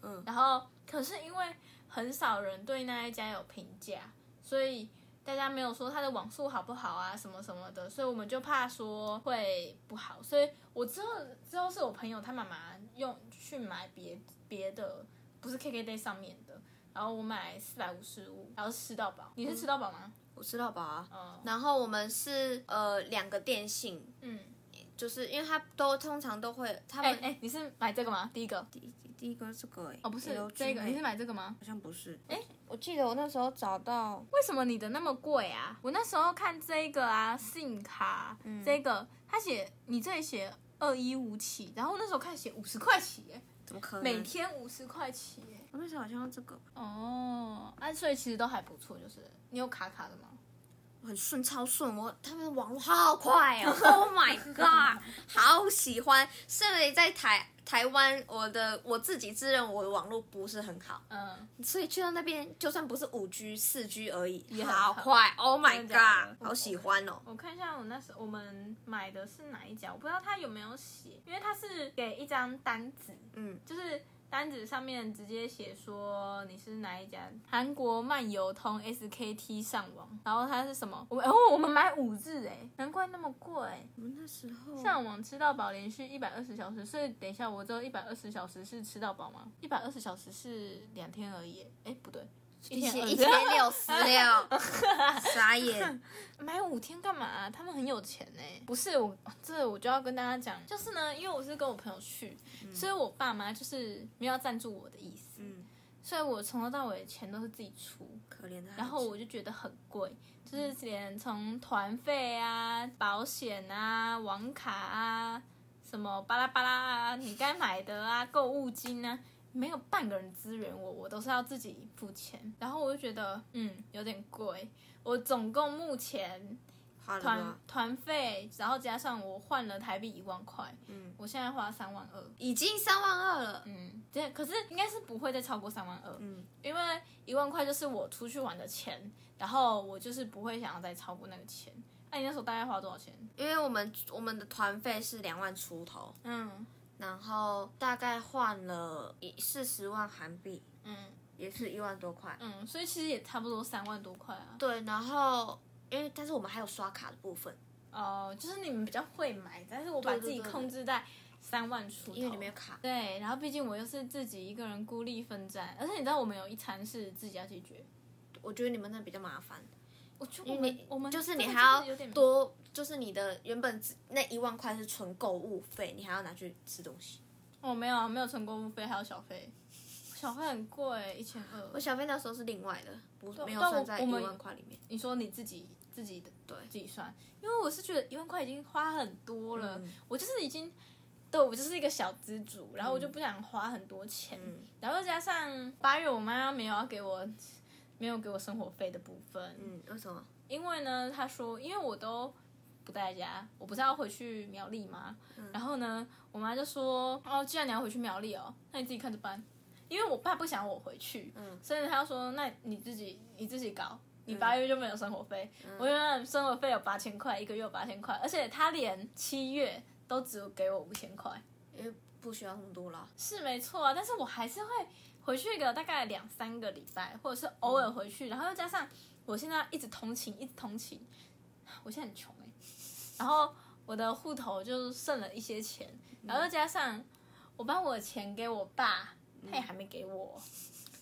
嗯，然后可是因为很少人对那一家有评价，所以大家没有说它的网速好不好啊，什么什么的，所以我们就怕说会不好，所以我之后之后是我朋友他妈妈用去买别别的，不是 KKday 上面的，然后我买四百五十五，然后吃到饱，你是吃到饱吗？我吃到饱啊。嗯然后我们是呃两个电信，嗯，就是因为它都通常都会，他们、哎哎，你是买这个吗？第一个第第一个这个哎、哦，不是这个，哎你是买这个吗？好像不是。哎、我记得我那时候找到，为什么你的那么贵啊？我那时候看这个啊，SIM 卡、这个，他写你这里写二一五起，然后那时候看写五十块起耶，怎么可能？每天五十块起耶。我那时候好像要这个，哦，啊，所以其实都还不错，就是你有卡卡的吗？很顺，超顺。我他们的网络好快哦，Oh my god，好喜欢。身为在台台湾，我的我自己自认我的网络不是很好，嗯，所以去到那边，就算不是五 G、四 G 而已，也好好快，Oh my 真的。假的 god，好喜欢哦。我看一下我那时我们买的是哪一家，我不知道他有没有写，因为他是给一张单子，嗯，就是单子上面直接写说你是哪一家韩国漫游通 SKT 上网，然后它是什么？我们哦，我们买五日哎，难怪那么贵。我们那时候上网吃到饱连续一百二十小时，所以等一下我只有一百二十小时是吃到饱吗？一百二十小时是两天而已，哎不对，一千一千六十六，傻眼。买五天干嘛、啊他们很有钱呢、不是我，这我就要跟大家讲，就是呢，因为我是跟我朋友去，所以我爸妈就是没有要赞助我的意思，嗯，所以我从头到尾钱都是自己出，可怜的。然后我就觉得很贵，就是连从团费啊、保险啊、网卡啊、什么巴拉巴拉啊，你该买的啊、购物金啊。没有半个人支援我，我都是要自己付钱，然后我就觉得，嗯，有点贵。我总共目前团？团费，然后加上我换了台币一万块，嗯，我现在花三万二，已经三万二了。嗯，对可是应该是不会再超过三万二，嗯，因为一万块就是我出去玩的钱，然后我就是不会想要再超过那个钱。那、你那时候大概花多少钱？因为我们我们的团费是两万出头，嗯然后大概换了一四十万韩币，嗯。也是一万多块。嗯，所以其实也差不多三万多块啊。对，然后因为但是我们还有刷卡的部分，哦、就是你们比较会买，但是我把自己控制在三万出头，因为你没有卡。对，然后毕竟我又是自己一个人孤立奋战，而且你知道我们有一餐是自己要解决，我觉得你们那比较麻烦，我就我们我们就是你还要多，就是你的原本只那一万块是纯购物费，你还要拿去吃东西。哦，没有啊，没有存购物费，还有小费，小费很贵，一千二我。小费那时候是另外的，不对没有算在一万块里面。你说你自己自己的对自己算，因为我是觉得一万块已经花很多了，嗯我就是已经。对，我就是一个小资主，然后我就不想花很多钱，嗯然后加上八月我妈没有要给我，没有给我生活费的部分，嗯，为什么？因为呢，她说，因为我都不在家，我不是要回去苗栗吗？然后呢，我妈就说，哦，既然你要回去苗栗哦，那你自己看着办，因为我爸不想我回去，嗯所以他就说，那你自己你自己搞。你八月就没有生活费，嗯我原来生活费有八千块，一个月有八千块，而且他连七月都只有给我五千块，因为不需要那么多啦。是没错啊，但是我还是会回去个大概两三个礼拜，或者是偶尔回去，然后又加上我现在一直通勤，一直通勤，我现在很穷哎、然后我的户头就剩了一些钱，然后又加上我把我的钱给我爸，他也还没给我，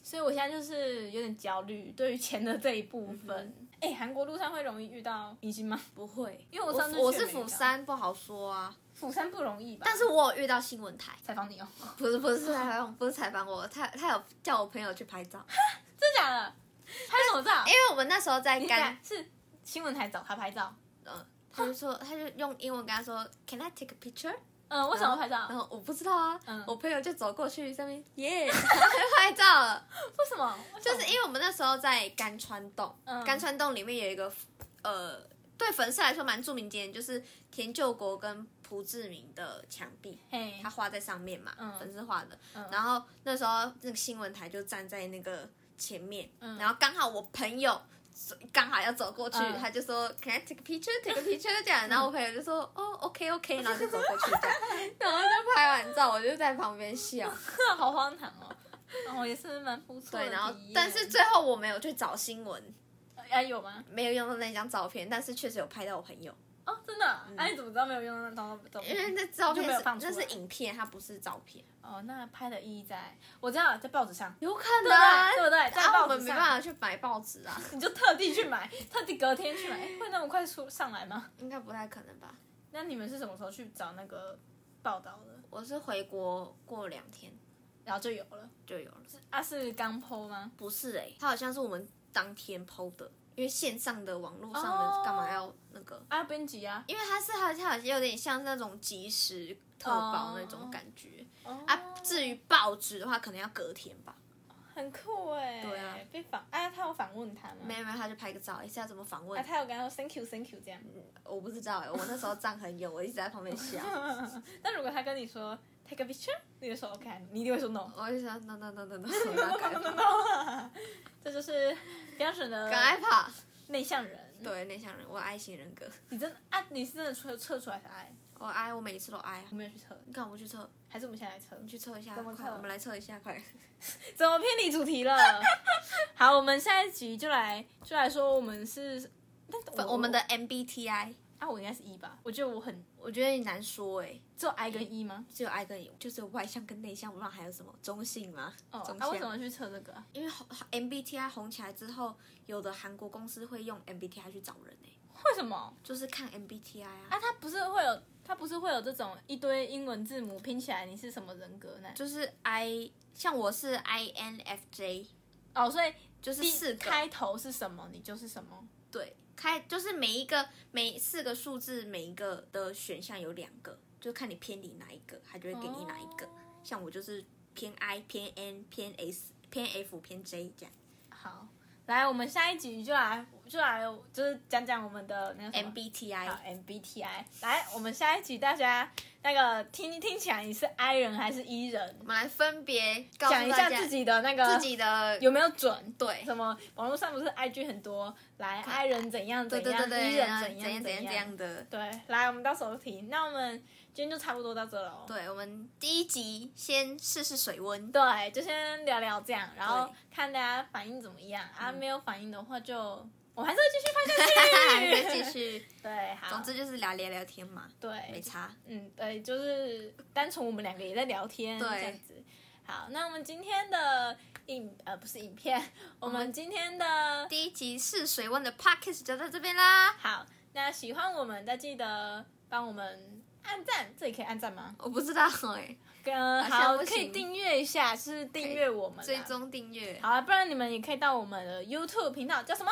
所以我现在就是有点焦虑对于钱的这一部分。哎、韩国路上会容易遇到明星吗？不会，因为我上次我是釜山，不好说啊。釜山不容易吧？但是我有遇到新闻台，采访你哦，不是不是采访，不是采访我，他他有叫我朋友去拍照，真的假的？拍什么照？因为我们那时候在你干，是新闻台找他拍照。嗯，他就说他就用英文跟他说，Can I take a picture？嗯，为什么拍照？然后我不知道啊，嗯我朋友就走过去上面耶，然后就拍照 了。为什么？就是因为我们那时候在甘川洞，嗯甘川洞里面有一个呃，对粉丝来说蛮著名景点，就是田救国跟朴志明的墙壁，他，画在上面嘛，嗯粉丝画的。嗯然后那时候那个新闻台就站在那个前面，嗯然后刚好我朋友走刚好要走过去，嗯他就说 Can I take a picture? Take a picture 这样，然后我朋友就说 哦 OK OK，然后就走过去这样，然后就拍完照，我就在旁边笑。好荒唐哦。然哦，也是蛮不错的对，然后但是最后我没有去找新闻，哎有吗？没有用到那张照片，但是确实有拍到我朋友，哦，真的啊？哎、你怎么知道没有用那张照因为片？那照片就没有放出是那来是影片，它不是照片，哦，那拍的意义在，我知道在报纸上，有可对不对？对不对？在啊，报我们没上，办法去买报纸啊，你就特地去买，特地隔天去买，哎会那么快出上来吗？应该不太可能吧？那你们是什么时候去找那个报道的？我是回国过两天然后就有了。就有了，啊，是刚剖吗？不是哎、它好像是我们当天剖的，因为线上的网络上哦的干嘛要那个？啊，编辑啊。因为它是它它好像有点像那种即时特报那种感觉、哦啊。至于报纸的话，可能要隔天吧。很酷哎。对啊。被访，啊，他有访问他吗？没有没有，他就拍个照，一下怎么访问啊，？他有跟他说 thank you thank you 这样。我不知道哎、我那时候站很远，我一直在旁边笑，但如果他跟你说 take a picture，你就说 OK，你一定会说 no。我就说 no no no no no，no no no，，这就是标准的赶快跑。内向人。对，内向人，我爱型人格，你真的啊，你是真的测测出来是爱，我挨，我每一次都爱啊我。没有去测，你干嘛不去测？还是我们现在来测？你去测一下，怎么测快我们来测一下，快。怎么偏离主题了？好，我们下一集就来就来说我们是，但我们的 MBTI，啊，我应该是一吧？我觉得我很我觉得你难说哎、只有 I 跟 E 吗？只有 I 跟 E，，就是有外向跟内向，不知道还有什么中性吗？哦，那啊，为什。么去测这个啊？因为红 MBTI 红起来之后，有的韩国公司会用 MBTI 去找人哎、为什么？就是看 MBTI 啊。啊，它不是会有，它不是会有这种一堆英文字母拼起来，你是什么人格呢？就是 I，像我是 INFJ，哦，所以就是第四个开头是什么，你就是什么。对，开就是每一个每四个数字每一个的选项有两个，就看你偏离哪一个，它就会给你哪一个。像我就是偏 I 偏 N 偏 S 偏 F 偏 J 这样。好，来，我们下一集就来就来就是讲讲我们的那个 MBTI 好 MBTI。来，我们下一集大家那个听听起来你是 I 人还是 E 人？我们来分别讲一下自己的那个自己的有没有准。对什么网络上不是 IG 很多，来 I 人怎样怎样，，E 人怎怎样怎样怎样的。对，来，我们到时候听。那我们今天就差不多到这了哦。对，我们第一集先试试水温。对，就先聊聊这样，然后看大家反应怎么样啊。没有反应的话就，我们还是会继续拍下去。继续，对，好，总之就是聊聊聊天嘛，对没对，差。嗯，对，就是单纯我们两个也在聊天，对这样子。好，那我们今天的影呃不是影片，我们今天的第一集试水温的 podcast 就到这边啦。好，那喜欢我们的记得帮我们按赞，这里可以按赞吗？我不知道哎、跟好可以订阅一下，是订阅我们啦追。踪订阅，好啊，不然你们也可以到我们的 YouTube 频道，叫什么？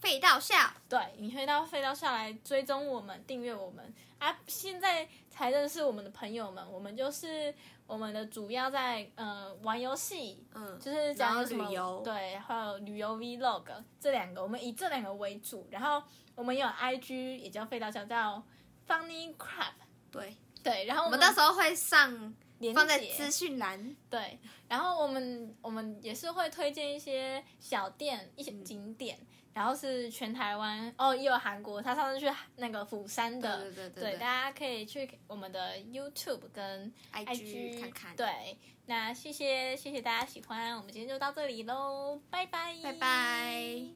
废到笑。对，你可以到废道下来追踪我们，订阅我们啊！现在才认识我们的朋友们，我们就是我们的主要在呃玩游戏，嗯，就是讲什游对，还有旅游 Vlog 这两个，我们以这两个为主。然后我们有 IG，也叫废道笑，叫 Funny Crab。对，对，然后我我们到时候会上连放在资讯栏。对，然后我们我们也是会推荐一些小店、一些景点，然后是全台湾哦，也有韩国，他上次去那个釜山的，对对对对，对大家可以去我们的 YouTube 跟 IG 看看。，对，那谢谢谢谢大家喜欢，我们今天就到这里喽，拜拜，拜拜。